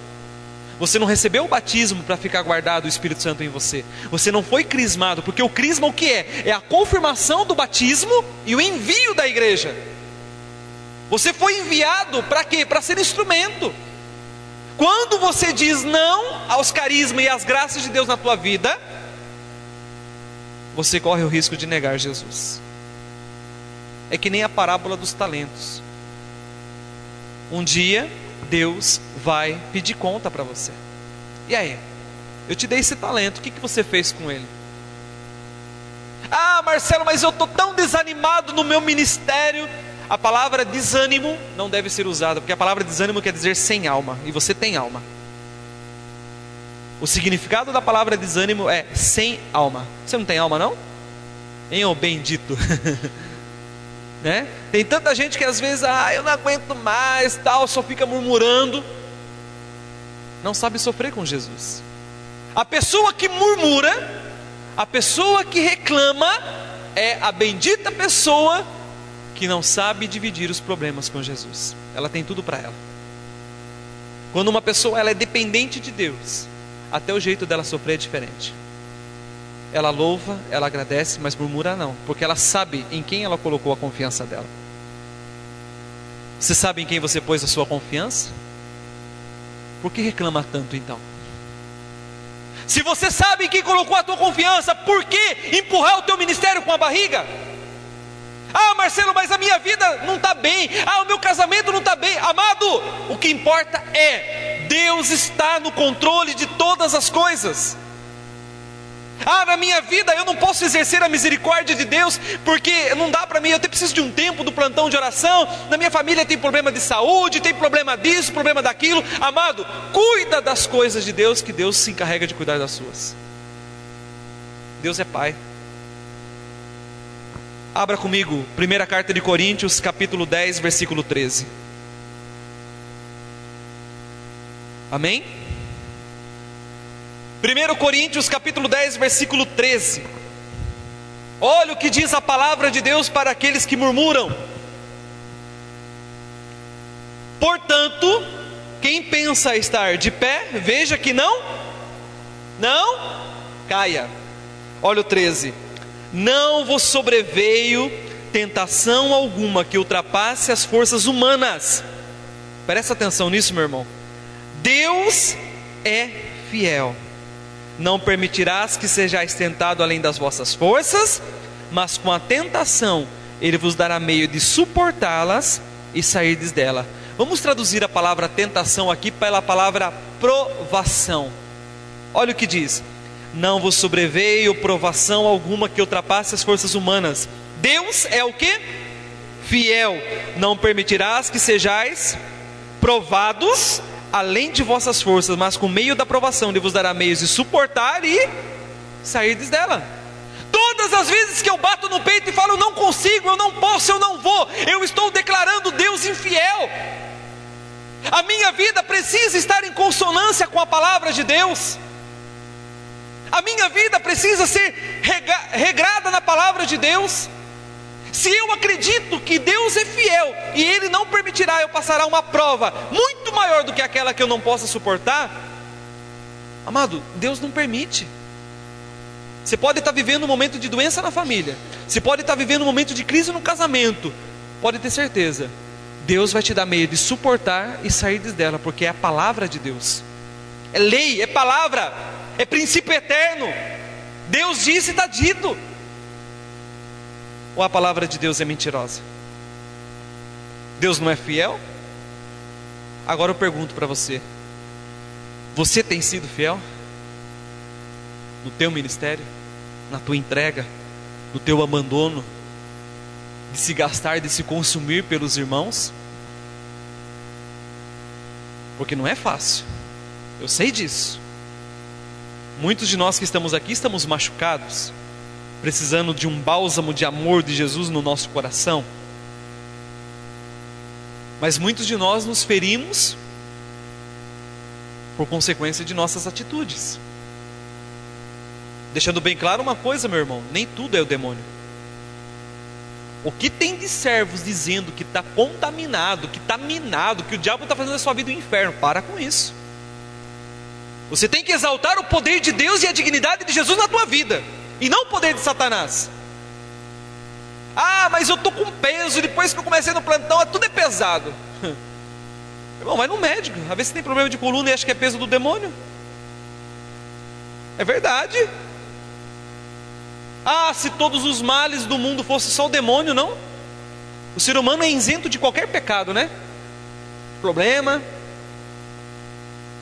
Você não recebeu o batismo para ficar guardado o Espírito Santo em você. Você não foi crismado, porque o crisma o que é? É a confirmação do batismo e o envio da igreja. Você foi enviado para quê? Para ser instrumento. Quando você diz não aos carismas e às graças de Deus na tua vida, você corre o risco de negar Jesus. É que nem a parábola dos talentos. Um dia Deus vai pedir conta para você. E aí? Eu te dei esse talento, o que, que você fez com ele? Ah, Marcelo, mas eu estou tão desanimado no meu ministério. A palavra desânimo não deve ser usada, porque a palavra desânimo quer dizer sem alma, e você tem alma. O significado da palavra desânimo é sem alma. Você não tem alma, não? Hein, ô bendito? né? Tem tanta gente que às vezes, ah, eu não aguento mais, tal, só fica murmurando. Não sabe sofrer com Jesus. A pessoa que murmura, a pessoa que reclama, é a bendita pessoa que não sabe dividir os problemas com Jesus. Ela tem tudo para ela. Quando uma pessoa ela é dependente de Deus, até o jeito dela sofrer é diferente. Ela louva, ela agradece, mas murmura não, porque ela sabe em quem ela colocou a confiança dela. Você sabe em quem você pôs a sua confiança? Por que reclama tanto então? Se você sabe em quem colocou a tua confiança, por que empurrar o teu ministério com a barriga? Ah, Marcelo, mas a minha vida não está bem. Ah, o meu casamento não está bem. Amado, o que importa é Deus está no controle de todas as coisas. Ah, na minha vida eu não posso exercer a misericórdia de Deus porque não dá para mim, eu preciso de um tempo do plantão de oração. Na minha família tem problema de saúde, tem problema disso, problema daquilo. Amado, cuida das coisas de Deus que Deus se encarrega de cuidar das suas. Deus é Pai. Abra comigo, primeira carta de Coríntios, capítulo 10, versículo 13. Amém? 1 Coríntios capítulo 10, versículo 13. Olha o que diz a palavra de Deus para aqueles que murmuram. Portanto, quem pensa estar de pé, veja que não, não caia. Olha o 13: Não vos sobreveio tentação alguma que ultrapasse as forças humanas. Presta atenção nisso, meu irmão. Deus é fiel. Não permitirás que sejais tentado além das vossas forças, mas com a tentação ele vos dará meio de suportá-las e sairdes dela. Vamos traduzir a palavra tentação aqui pela palavra provação. Olha o que diz: Não vos sobreveio provação alguma que ultrapasse as forças humanas. Deus é o que? Fiel. Não permitirás que sejais provados além de vossas forças, mas com meio da provação, ele vos dará meios de suportar e sair dela. Todas as vezes que eu bato no peito e falo, não consigo, eu não posso, eu não vou, eu estou declarando Deus infiel. A minha vida precisa estar em consonância com a palavra de Deus. A minha vida precisa ser regrada na palavra de Deus. Se eu acredito que Deus é fiel e Ele não permitirá eu passar uma prova muito maior do que aquela que eu não possa suportar, amado, Deus não permite. Você pode estar vivendo um momento de doença na família, você pode estar vivendo um momento de crise no casamento, pode ter certeza, Deus vai te dar meio de suportar e sair dela, porque é a palavra de Deus, é lei, é palavra, é princípio eterno. Deus disse e está dito ou a palavra de Deus é mentirosa? Deus não é fiel? Agora eu pergunto para você: você tem sido fiel? No teu ministério, na tua entrega, no teu abandono, de se gastar, de se consumir pelos irmãos? Porque não é fácil, eu sei disso. Muitos de nós que estamos aqui estamos machucados, precisando de um bálsamo de amor de Jesus no nosso coração. Mas muitos de nós nos ferimos por consequência de nossas atitudes. Deixando bem claro uma coisa, meu irmão: nem tudo é o demônio. O que tem de servos dizendo que está contaminado, que está minado, que o diabo está fazendo a sua vida um inferno? Para com isso. Você tem que exaltar o poder de Deus e a dignidade de Jesus na tua vida e não o poder de Satanás. Ah, mas eu estou com peso, depois que eu comecei no plantão, tudo é pesado. Irmão, vai no médico, a ver se tem problema de coluna e acha que é peso do demônio. É verdade. Ah, se todos os males do mundo fossem só o demônio, não? O ser humano é isento de qualquer pecado, né? Problema,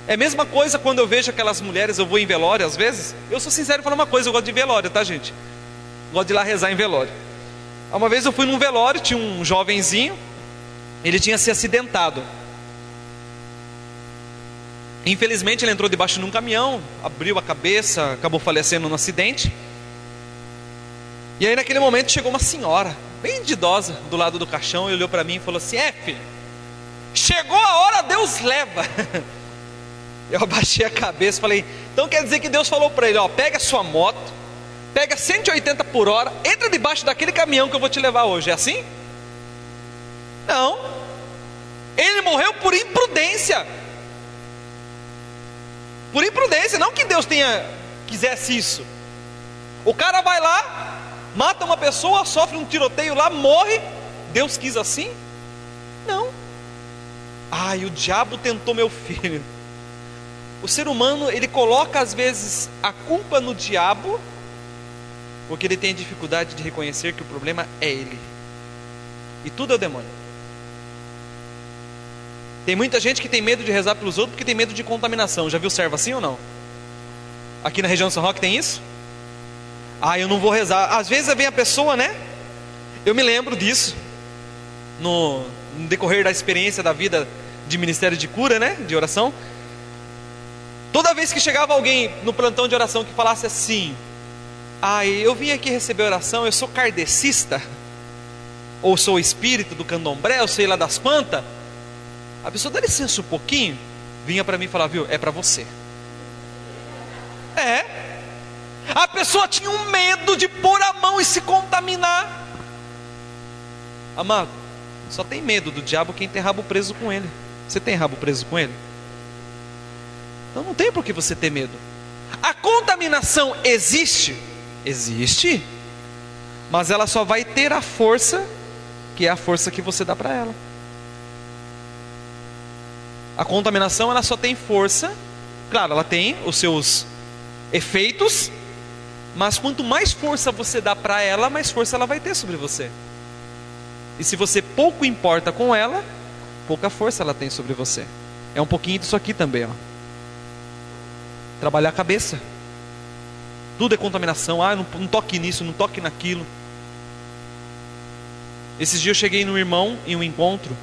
é a mesma coisa quando eu vejo aquelas mulheres, eu vou em velório às vezes. Eu sou sincero e falo uma coisa, eu gosto de velório, tá, gente? Gosto de ir lá rezar em velório. Uma vez eu fui num velório, tinha um jovenzinho, ele tinha se acidentado. Infelizmente ele entrou debaixo de um caminhão, abriu a cabeça, acabou falecendo no acidente. E aí naquele momento chegou uma senhora, bem de idosa, do lado do caixão, e olhou para mim e falou assim: É filho, chegou a hora, Deus leva. Eu abaixei a cabeça e falei: então quer dizer que Deus falou para ele: ó, pega a sua moto, pega 180 por hora, entra debaixo daquele caminhão que eu vou te levar hoje. É assim? Não. Ele morreu por imprudência. Por imprudência, não que Deus tenha quisesse isso. O cara vai lá, mata uma pessoa, sofre um tiroteio lá, morre. Deus quis assim? Não. Ai, o diabo tentou meu filho. O ser humano, ele coloca às vezes a culpa no diabo, porque ele tem dificuldade de reconhecer que o problema é ele. E tudo é o demônio. Tem muita gente que tem medo de rezar pelos outros porque tem medo de contaminação. Já viu servo assim ou não? Aqui na região do São Roque tem isso? Ah, eu não vou rezar. Às vezes vem a pessoa, né? Eu me lembro disso no, no decorrer da experiência da vida de ministério de cura, né? De oração. Toda vez que chegava alguém no plantão de oração que falasse assim: Ah, eu vim aqui receber oração, eu sou kardecista, ou sou espírito do candomblé, ou sei lá das quantas. A pessoa dá licença um pouquinho, vinha para mim falava: Viu, é para você. É. A pessoa tinha um medo de pôr a mão e se contaminar. Amado, só tem medo do diabo quem tem rabo preso com ele. Você tem rabo preso com ele? Então não tem por que você ter medo. A contaminação existe? Existe. Mas ela só vai ter a força que é a força que você dá para ela. A contaminação ela só tem força, claro, ela tem os seus efeitos, mas quanto mais força você dá para ela, mais força ela vai ter sobre você. E se você pouco importa com ela, pouca força ela tem sobre você. É um pouquinho disso aqui também, ó. Trabalhar a cabeça. Tudo é contaminação. Ah, não, não toque nisso, não toque naquilo. Esses dias eu cheguei num irmão em um encontro,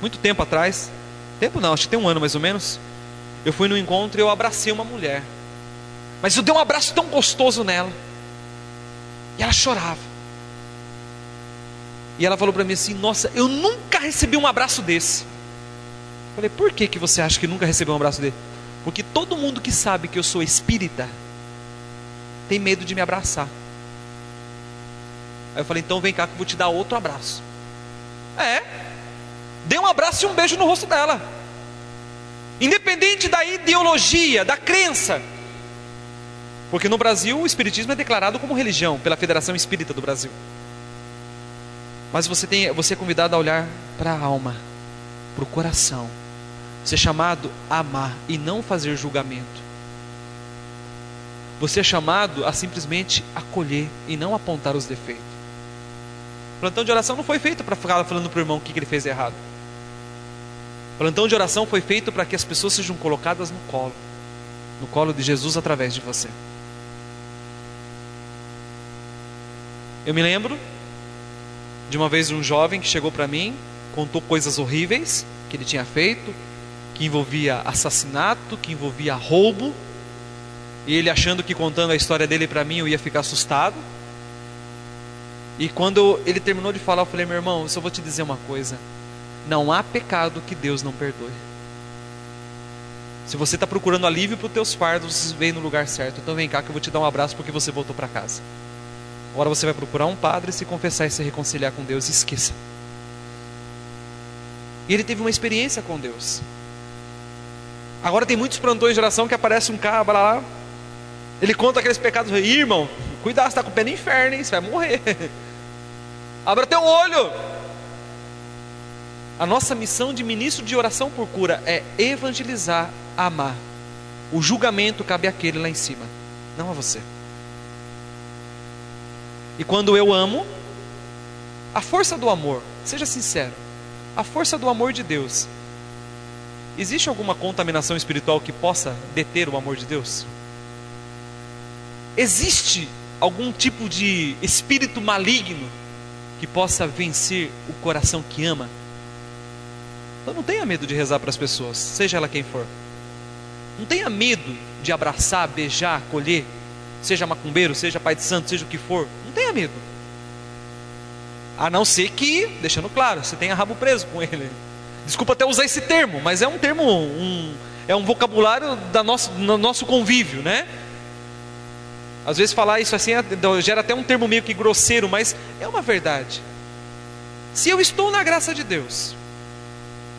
muito tempo atrás. Tempo não, acho que tem um ano mais ou menos. Eu fui no encontro e eu abracei uma mulher. Mas eu dei um abraço tão gostoso nela. E ela chorava. E ela falou para mim assim: Nossa, eu nunca recebi um abraço desse. Eu falei: Por que, que você acha que nunca recebeu um abraço desse? Porque todo mundo que sabe que eu sou espírita tem medo de me abraçar. Aí eu falei: Então vem cá que eu vou te dar outro abraço. É. Dei um abraço e um beijo no rosto dela. Independente da ideologia, da crença. Porque no Brasil o Espiritismo é declarado como religião pela Federação Espírita do Brasil. Mas você, tem, você é convidado a olhar para a alma, para o coração. Você é chamado a amar e não fazer julgamento. Você é chamado a simplesmente acolher e não apontar os defeitos. O plantão de oração não foi feito para ficar falando para o irmão o que ele fez errado. O plantão de oração foi feito para que as pessoas sejam colocadas no colo no colo de Jesus através de você. Eu me lembro de uma vez um jovem que chegou para mim, contou coisas horríveis que ele tinha feito, que envolvia assassinato, que envolvia roubo, e ele achando que contando a história dele para mim eu ia ficar assustado. E quando ele terminou de falar, eu falei: "Meu irmão, eu só vou te dizer uma coisa. Não há pecado que Deus não perdoe. Se você está procurando alívio para os teus fardos, vem no lugar certo. Então vem cá que eu vou te dar um abraço porque você voltou para casa. Agora você vai procurar um padre, se confessar e se reconciliar com Deus, esqueça. E ele teve uma experiência com Deus. Agora tem muitos plantões de oração que aparece um cabra lá. Ele conta aqueles pecados. Irmão, cuidado, você está com o pé no inferno, hein? Você vai morrer. Abra teu olho. A nossa missão de ministro de oração por cura é evangelizar, amar. O julgamento cabe àquele lá em cima, não a você. E quando eu amo, a força do amor, seja sincero, a força do amor de Deus. Existe alguma contaminação espiritual que possa deter o amor de Deus? Existe algum tipo de espírito maligno que possa vencer o coração que ama? Então não tenha medo de rezar para as pessoas, seja ela quem for. Não tenha medo de abraçar, beijar, acolher, seja macumbeiro, seja pai de santo, seja o que for. Não tenha medo. A não ser que, deixando claro, você tenha rabo preso com ele. Desculpa até usar esse termo, mas é um termo, um, é um vocabulário da nosso, do nosso convívio, né? Às vezes falar isso assim é, gera até um termo meio que grosseiro, mas é uma verdade. Se eu estou na graça de Deus,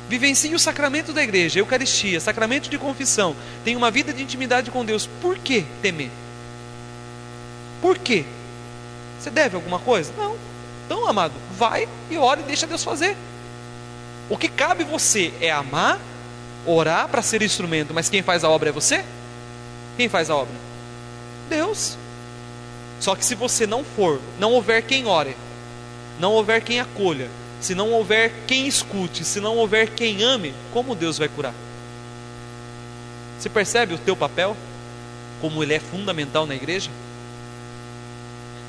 vivencio o sacramento da igreja, Eucaristia, sacramento de confissão, tenho uma vida de intimidade com Deus, por que temer? Por quê? Você deve alguma coisa? Não. Então, amado, vai e ore e deixa Deus fazer. O que cabe você é amar, orar para ser instrumento, mas quem faz a obra é você? Quem faz a obra? Deus. Só que se você não for, não houver quem ore, não houver quem acolha, se não houver quem escute, se não houver quem ame, como Deus vai curar? Você percebe o teu papel? Como ele é fundamental na igreja?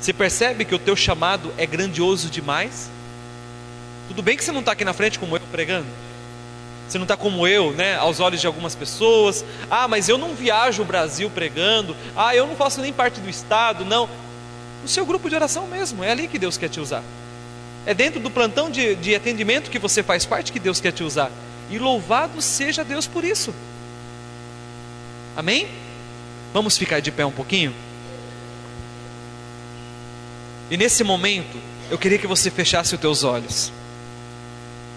Você percebe que o teu chamado é grandioso demais? Tudo bem que você não está aqui na frente como eu pregando. Você não está como eu, né, aos olhos de algumas pessoas. Ah, mas eu não viajo o Brasil pregando. Ah, eu não faço nem parte do Estado. Não. No seu grupo de oração mesmo, é ali que Deus quer te usar. É dentro do plantão de, de atendimento que você faz parte que Deus quer te usar. E louvado seja Deus por isso. Amém? Vamos ficar de pé um pouquinho? E nesse momento, eu queria que você fechasse os teus olhos.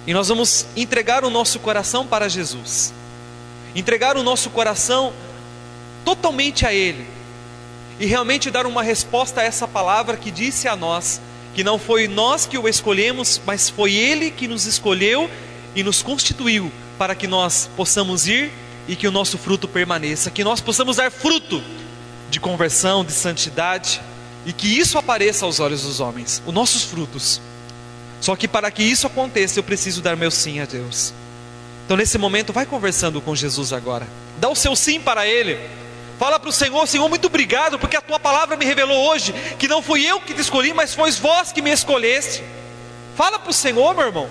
E nós vamos entregar o nosso coração para Jesus. Entregar o nosso coração totalmente a Ele. E realmente dar uma resposta a essa palavra que disse a nós que não foi nós que o escolhemos, mas foi Ele que nos escolheu e nos constituiu para que nós possamos ir e que o nosso fruto permaneça, que nós possamos dar fruto de conversão, de santidade e que isso apareça aos olhos dos homens, os nossos frutos. Só que para que isso aconteça, eu preciso dar meu sim a Deus. Então, nesse momento, vai conversando com Jesus agora. Dá o seu sim para Ele. Fala para o Senhor, Senhor, muito obrigado, porque a tua palavra me revelou hoje que não fui eu que te escolhi, mas foi vós que me escolheste. Fala para o Senhor, meu irmão.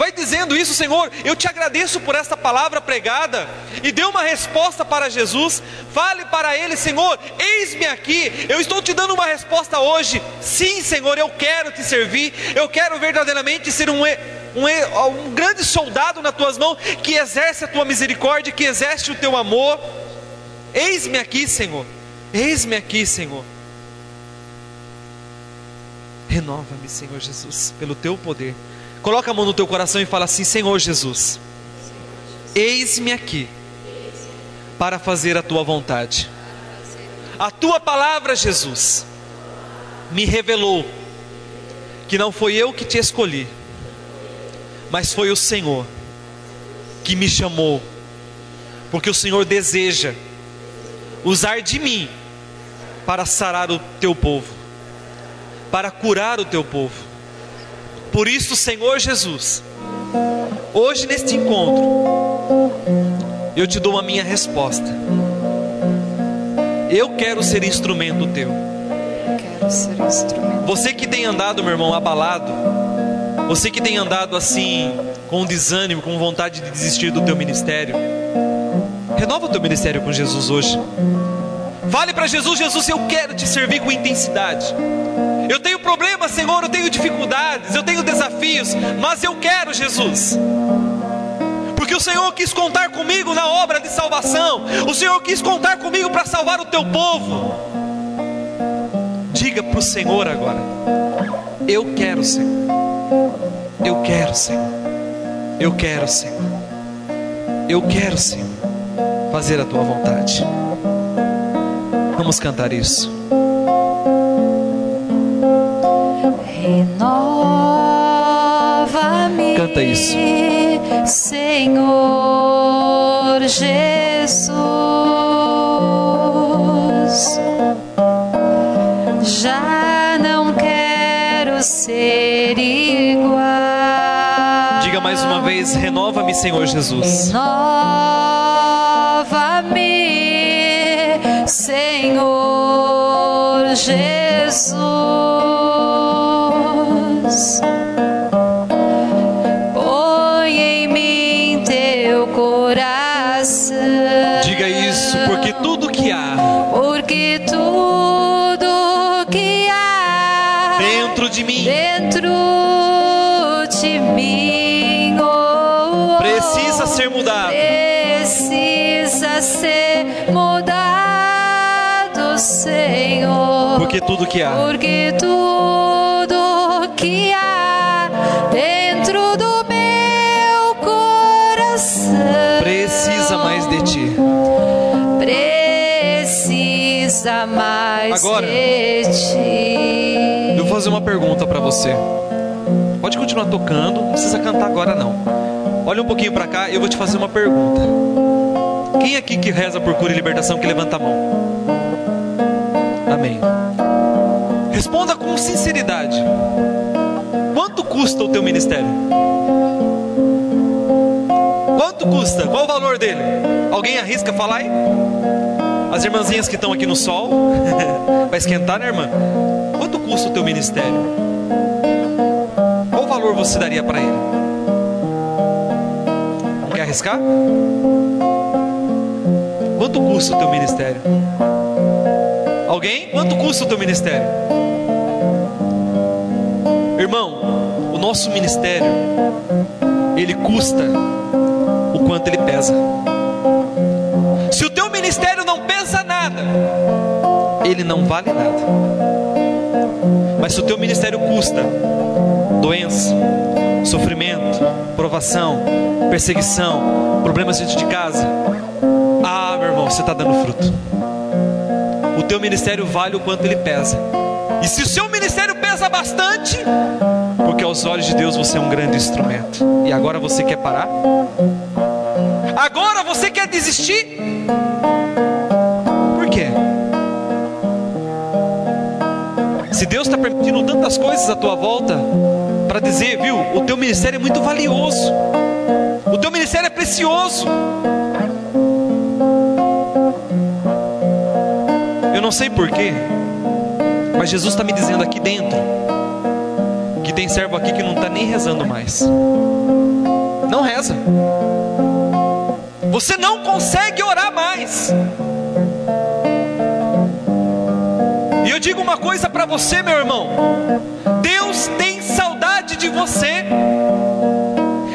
Vai dizendo isso, Senhor, eu te agradeço por esta palavra pregada e dê uma resposta para Jesus. Fale para ele, Senhor, eis-me aqui. Eu estou te dando uma resposta hoje. Sim, Senhor, eu quero te servir. Eu quero verdadeiramente ser um um, um grande soldado nas tuas mãos que exerce a tua misericórdia, que exerce o teu amor. Eis-me aqui, Senhor. Eis-me aqui, Senhor. Renova-me, Senhor Jesus, pelo teu poder. Coloca a mão no teu coração e fala assim: Senhor Jesus, eis-me aqui para fazer a tua vontade. A tua palavra, Jesus, me revelou que não foi eu que te escolhi, mas foi o Senhor que me chamou, porque o Senhor deseja usar de mim para sarar o teu povo, para curar o teu povo. Por isso, Senhor Jesus, hoje neste encontro, eu te dou a minha resposta. Eu quero ser instrumento teu. Quero ser instrumento. Você que tem andado, meu irmão, abalado, você que tem andado assim, com desânimo, com vontade de desistir do teu ministério, renova o teu ministério com Jesus hoje. Fale para Jesus: Jesus, eu quero te servir com intensidade. Eu tenho problemas, Senhor, eu tenho dificuldades, eu tenho desafios, mas eu quero, Jesus. Porque o Senhor quis contar comigo na obra de salvação, o Senhor quis contar comigo para salvar o teu povo. Diga para o Senhor agora: Eu quero, Senhor. Eu quero, Senhor. Eu quero, Senhor. Eu quero, Senhor, fazer a tua vontade. Vamos cantar isso. Renova-me, Canta isso. Senhor Jesus. Já não quero ser igual. Diga mais uma vez: renova-me, Senhor Jesus. Renova-me, Senhor Jesus. Põe em mim teu coração. Diga isso, porque tudo que há Porque tudo que há dentro de mim dentro de mim oh, oh, precisa ser mudado. precisa ser mudado, Senhor. Porque tudo que há Porque tudo Agora. Eu vou fazer uma pergunta para você. Pode continuar tocando, não precisa cantar agora não. Olha um pouquinho para cá, eu vou te fazer uma pergunta. Quem aqui que reza por cura e libertação que levanta a mão? Amém. Responda com sinceridade. Quanto custa o teu ministério? Quanto custa? Qual o valor dele? Alguém arrisca falar aí? As irmãzinhas que estão aqui no sol, vai esquentar, né, irmã? custa o teu ministério? Qual valor você daria para ele? Quer arriscar? Quanto custa o teu ministério? Alguém? Quanto custa o teu ministério? Irmão, o nosso ministério ele custa o quanto ele pesa. Ele não vale nada. Mas se o teu ministério custa doença, sofrimento, provação, perseguição, problemas dentro de casa, ah, meu irmão, você está dando fruto. O teu ministério vale o quanto ele pesa. E se o seu ministério pesa bastante, porque aos olhos de Deus você é um grande instrumento. E agora você quer parar? Agora você quer desistir? Por quê? Se Deus está permitindo tantas coisas à tua volta, para dizer, viu, o teu ministério é muito valioso, o teu ministério é precioso. Eu não sei porquê, mas Jesus está me dizendo aqui dentro que tem servo aqui que não está nem rezando mais. Não reza. Você não consegue orar mais. Eu digo uma coisa para você, meu irmão: Deus tem saudade de você.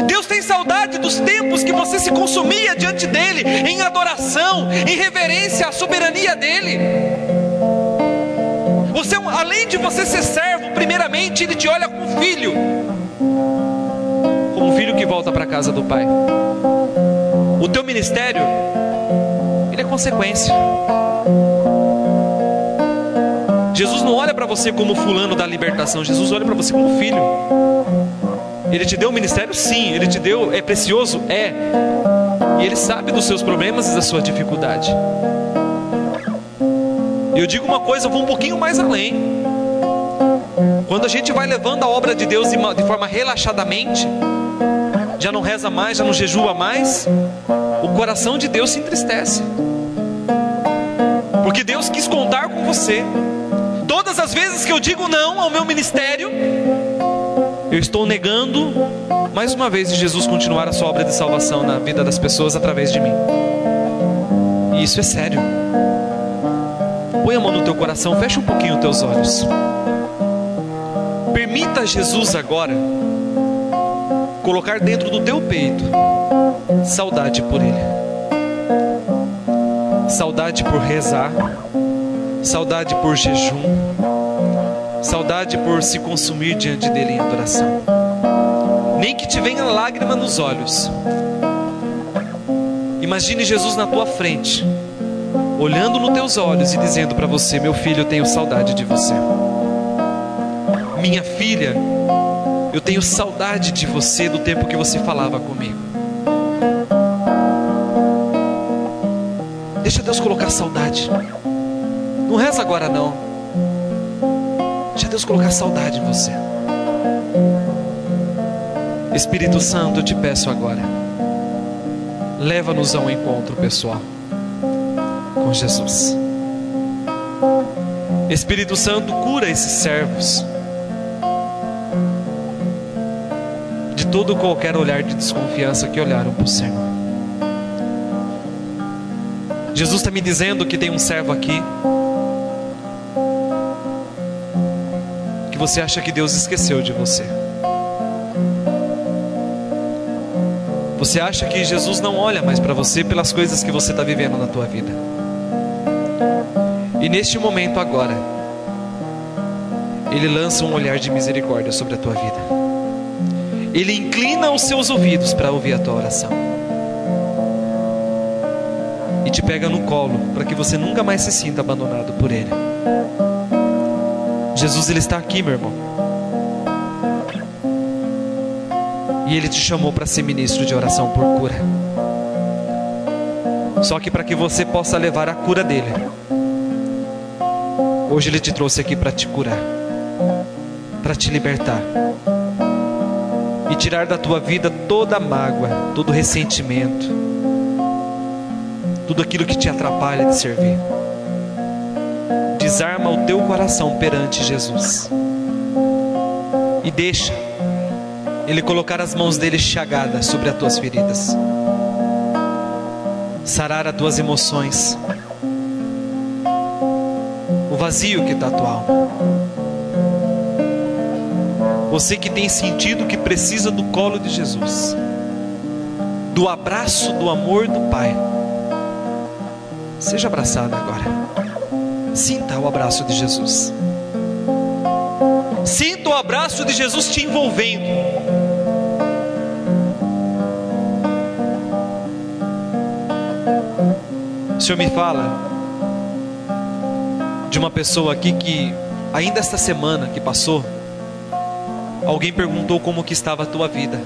Deus tem saudade dos tempos que você se consumia diante dele em adoração, em reverência à soberania dele. Você, além de você ser servo, primeiramente ele te olha como filho, como filho que volta para casa do pai. O teu ministério, ele é consequência. Jesus não olha para você como fulano da libertação, Jesus olha para você como filho. Ele te deu o ministério? Sim. Ele te deu, é precioso? É. E ele sabe dos seus problemas e da sua dificuldade. E eu digo uma coisa, eu vou um pouquinho mais além. Quando a gente vai levando a obra de Deus de forma relaxadamente, já não reza mais, já não jejua mais, o coração de Deus se entristece. Porque Deus quis contar com você. Todas as vezes que eu digo não ao meu ministério, eu estou negando mais uma vez de Jesus continuar a sua obra de salvação na vida das pessoas através de mim. E isso é sério. Põe a mão no teu coração, fecha um pouquinho os teus olhos. Permita Jesus agora colocar dentro do teu peito saudade por Ele, saudade por rezar, saudade por jejum, saudade por se consumir diante dele em adoração. Nem que te venha lágrima nos olhos. Imagine Jesus na tua frente, olhando nos teus olhos e dizendo para você: Meu filho, eu tenho saudade de você. Minha filha, eu tenho saudade de você do tempo que você falava comigo. Deixa Deus colocar saudade. Não reza agora não. Deixa Deus colocar saudade em você. Espírito Santo, eu te peço agora. Leva-nos ao encontro pessoal com Jesus. Espírito Santo, cura esses servos de todo qualquer olhar de desconfiança que olharam para o Senhor. Jesus está me dizendo que tem um servo aqui você acha que Deus esqueceu de você. Você acha que Jesus não olha mais para você pelas coisas que você está vivendo na tua vida. E neste momento agora, Ele lança um olhar de misericórdia sobre a tua vida. Ele inclina os seus ouvidos para ouvir a tua oração. E te pega no colo para que você nunca mais se sinta abandonado por Ele. Jesus ele está aqui, meu irmão. E ele te chamou para ser ministro de oração por cura. Só que para que você possa levar a cura dele, hoje ele te trouxe aqui para te curar, para te libertar e tirar da tua vida toda a mágoa, todo ressentimento, tudo aquilo que te atrapalha de servir desarma o teu coração perante Jesus. E deixa Ele colocar as mãos dele chagadas sobre as tuas feridas, sarar as tuas emoções, o vazio que está atual. Você que tem sentido que precisa do colo de Jesus, do abraço, do amor do Pai. Seja abraçado agora. Sinta o abraço de Jesus. Sinta o abraço de Jesus te envolvendo. O Senhor me fala de uma pessoa aqui que ainda esta semana que passou, alguém perguntou como que estava a tua vida.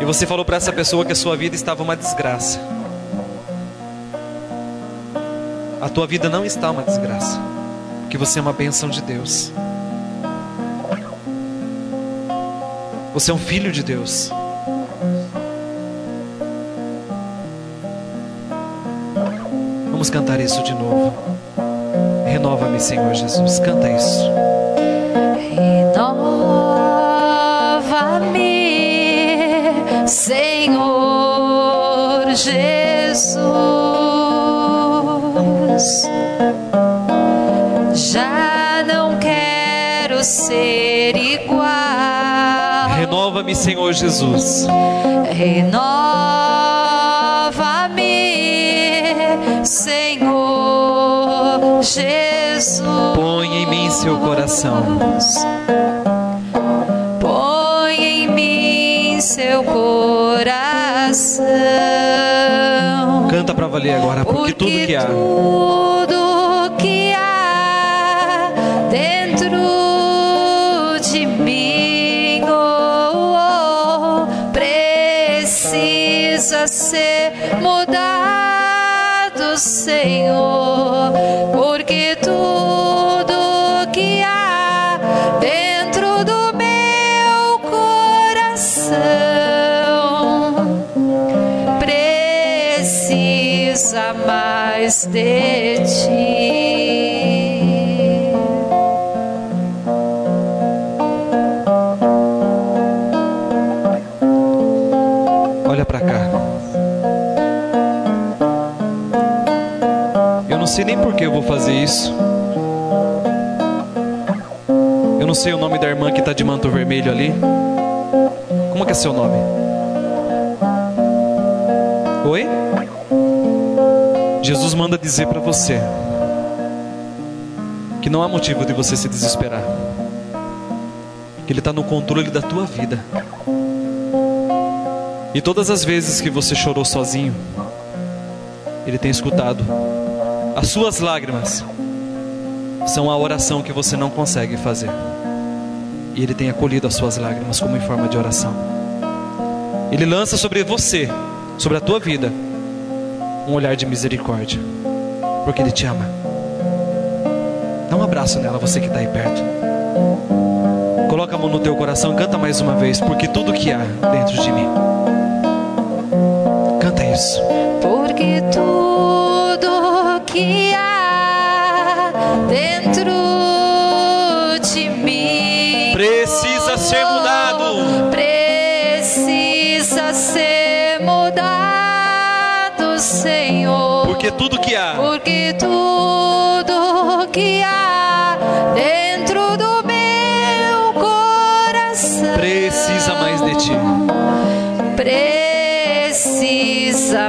E você falou para essa pessoa que a sua vida estava uma desgraça. Tua vida não está uma desgraça, porque você é uma bênção de Deus. Você é um filho de Deus. Vamos cantar isso de novo. Renova-me, Senhor Jesus. Canta isso. Renova-me, Senhor Jesus. Já não quero ser igual. Renova-me, Senhor Jesus. Renova-me, Senhor Jesus. Põe em mim seu coração. Põe em mim seu coração. Canta para valer agora, porque tudo que há. De ti. Olha para cá. Eu não sei nem por que eu vou fazer isso. Eu não sei o nome da irmã que está de manto vermelho ali. Como que é seu nome? Oi? Jesus manda dizer para você que não há motivo de você se desesperar. Que Ele está no controle da tua vida. E todas as vezes que você chorou sozinho, Ele tem escutado. As suas lágrimas são a oração que você não consegue fazer. E Ele tem acolhido as suas lágrimas como em forma de oração. Ele lança sobre você, sobre a tua vida, um olhar de misericórdia, porque Ele te ama. Dá um abraço nela, você que está aí perto. Coloca a mão no teu coração, canta mais uma vez, porque tudo que há dentro de mim. Canta isso. Porque tudo que há dentro Porque tudo que há Porque tudo que há dentro do meu coração precisa mais de ti. precisa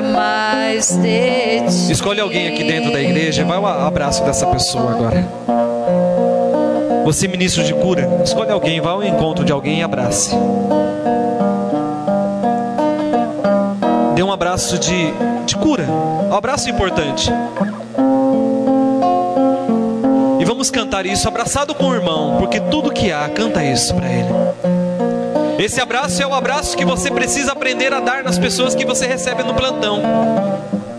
mais de ti. Escolhe alguém aqui dentro da igreja, vai o abraço dessa pessoa agora. Você, ministro de cura, escolhe alguém, vá ao encontro de alguém e abrace. Abraço de, de cura, um abraço importante. E vamos cantar isso abraçado com o irmão, porque tudo que há, canta isso para ele. Esse abraço é o abraço que você precisa aprender a dar nas pessoas que você recebe no plantão.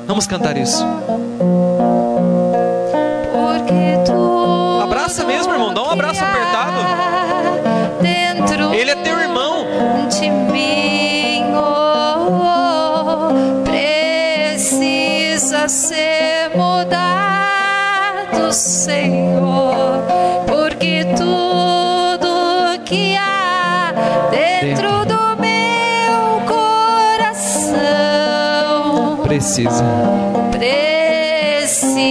Vamos cantar isso. Senhor, porque tudo que há dentro do meu coração Precisa. precisa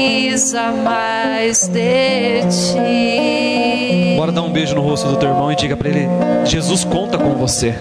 mais de ti. Bora dar um beijo no rosto do teu irmão e diga para ele: Jesus conta com você.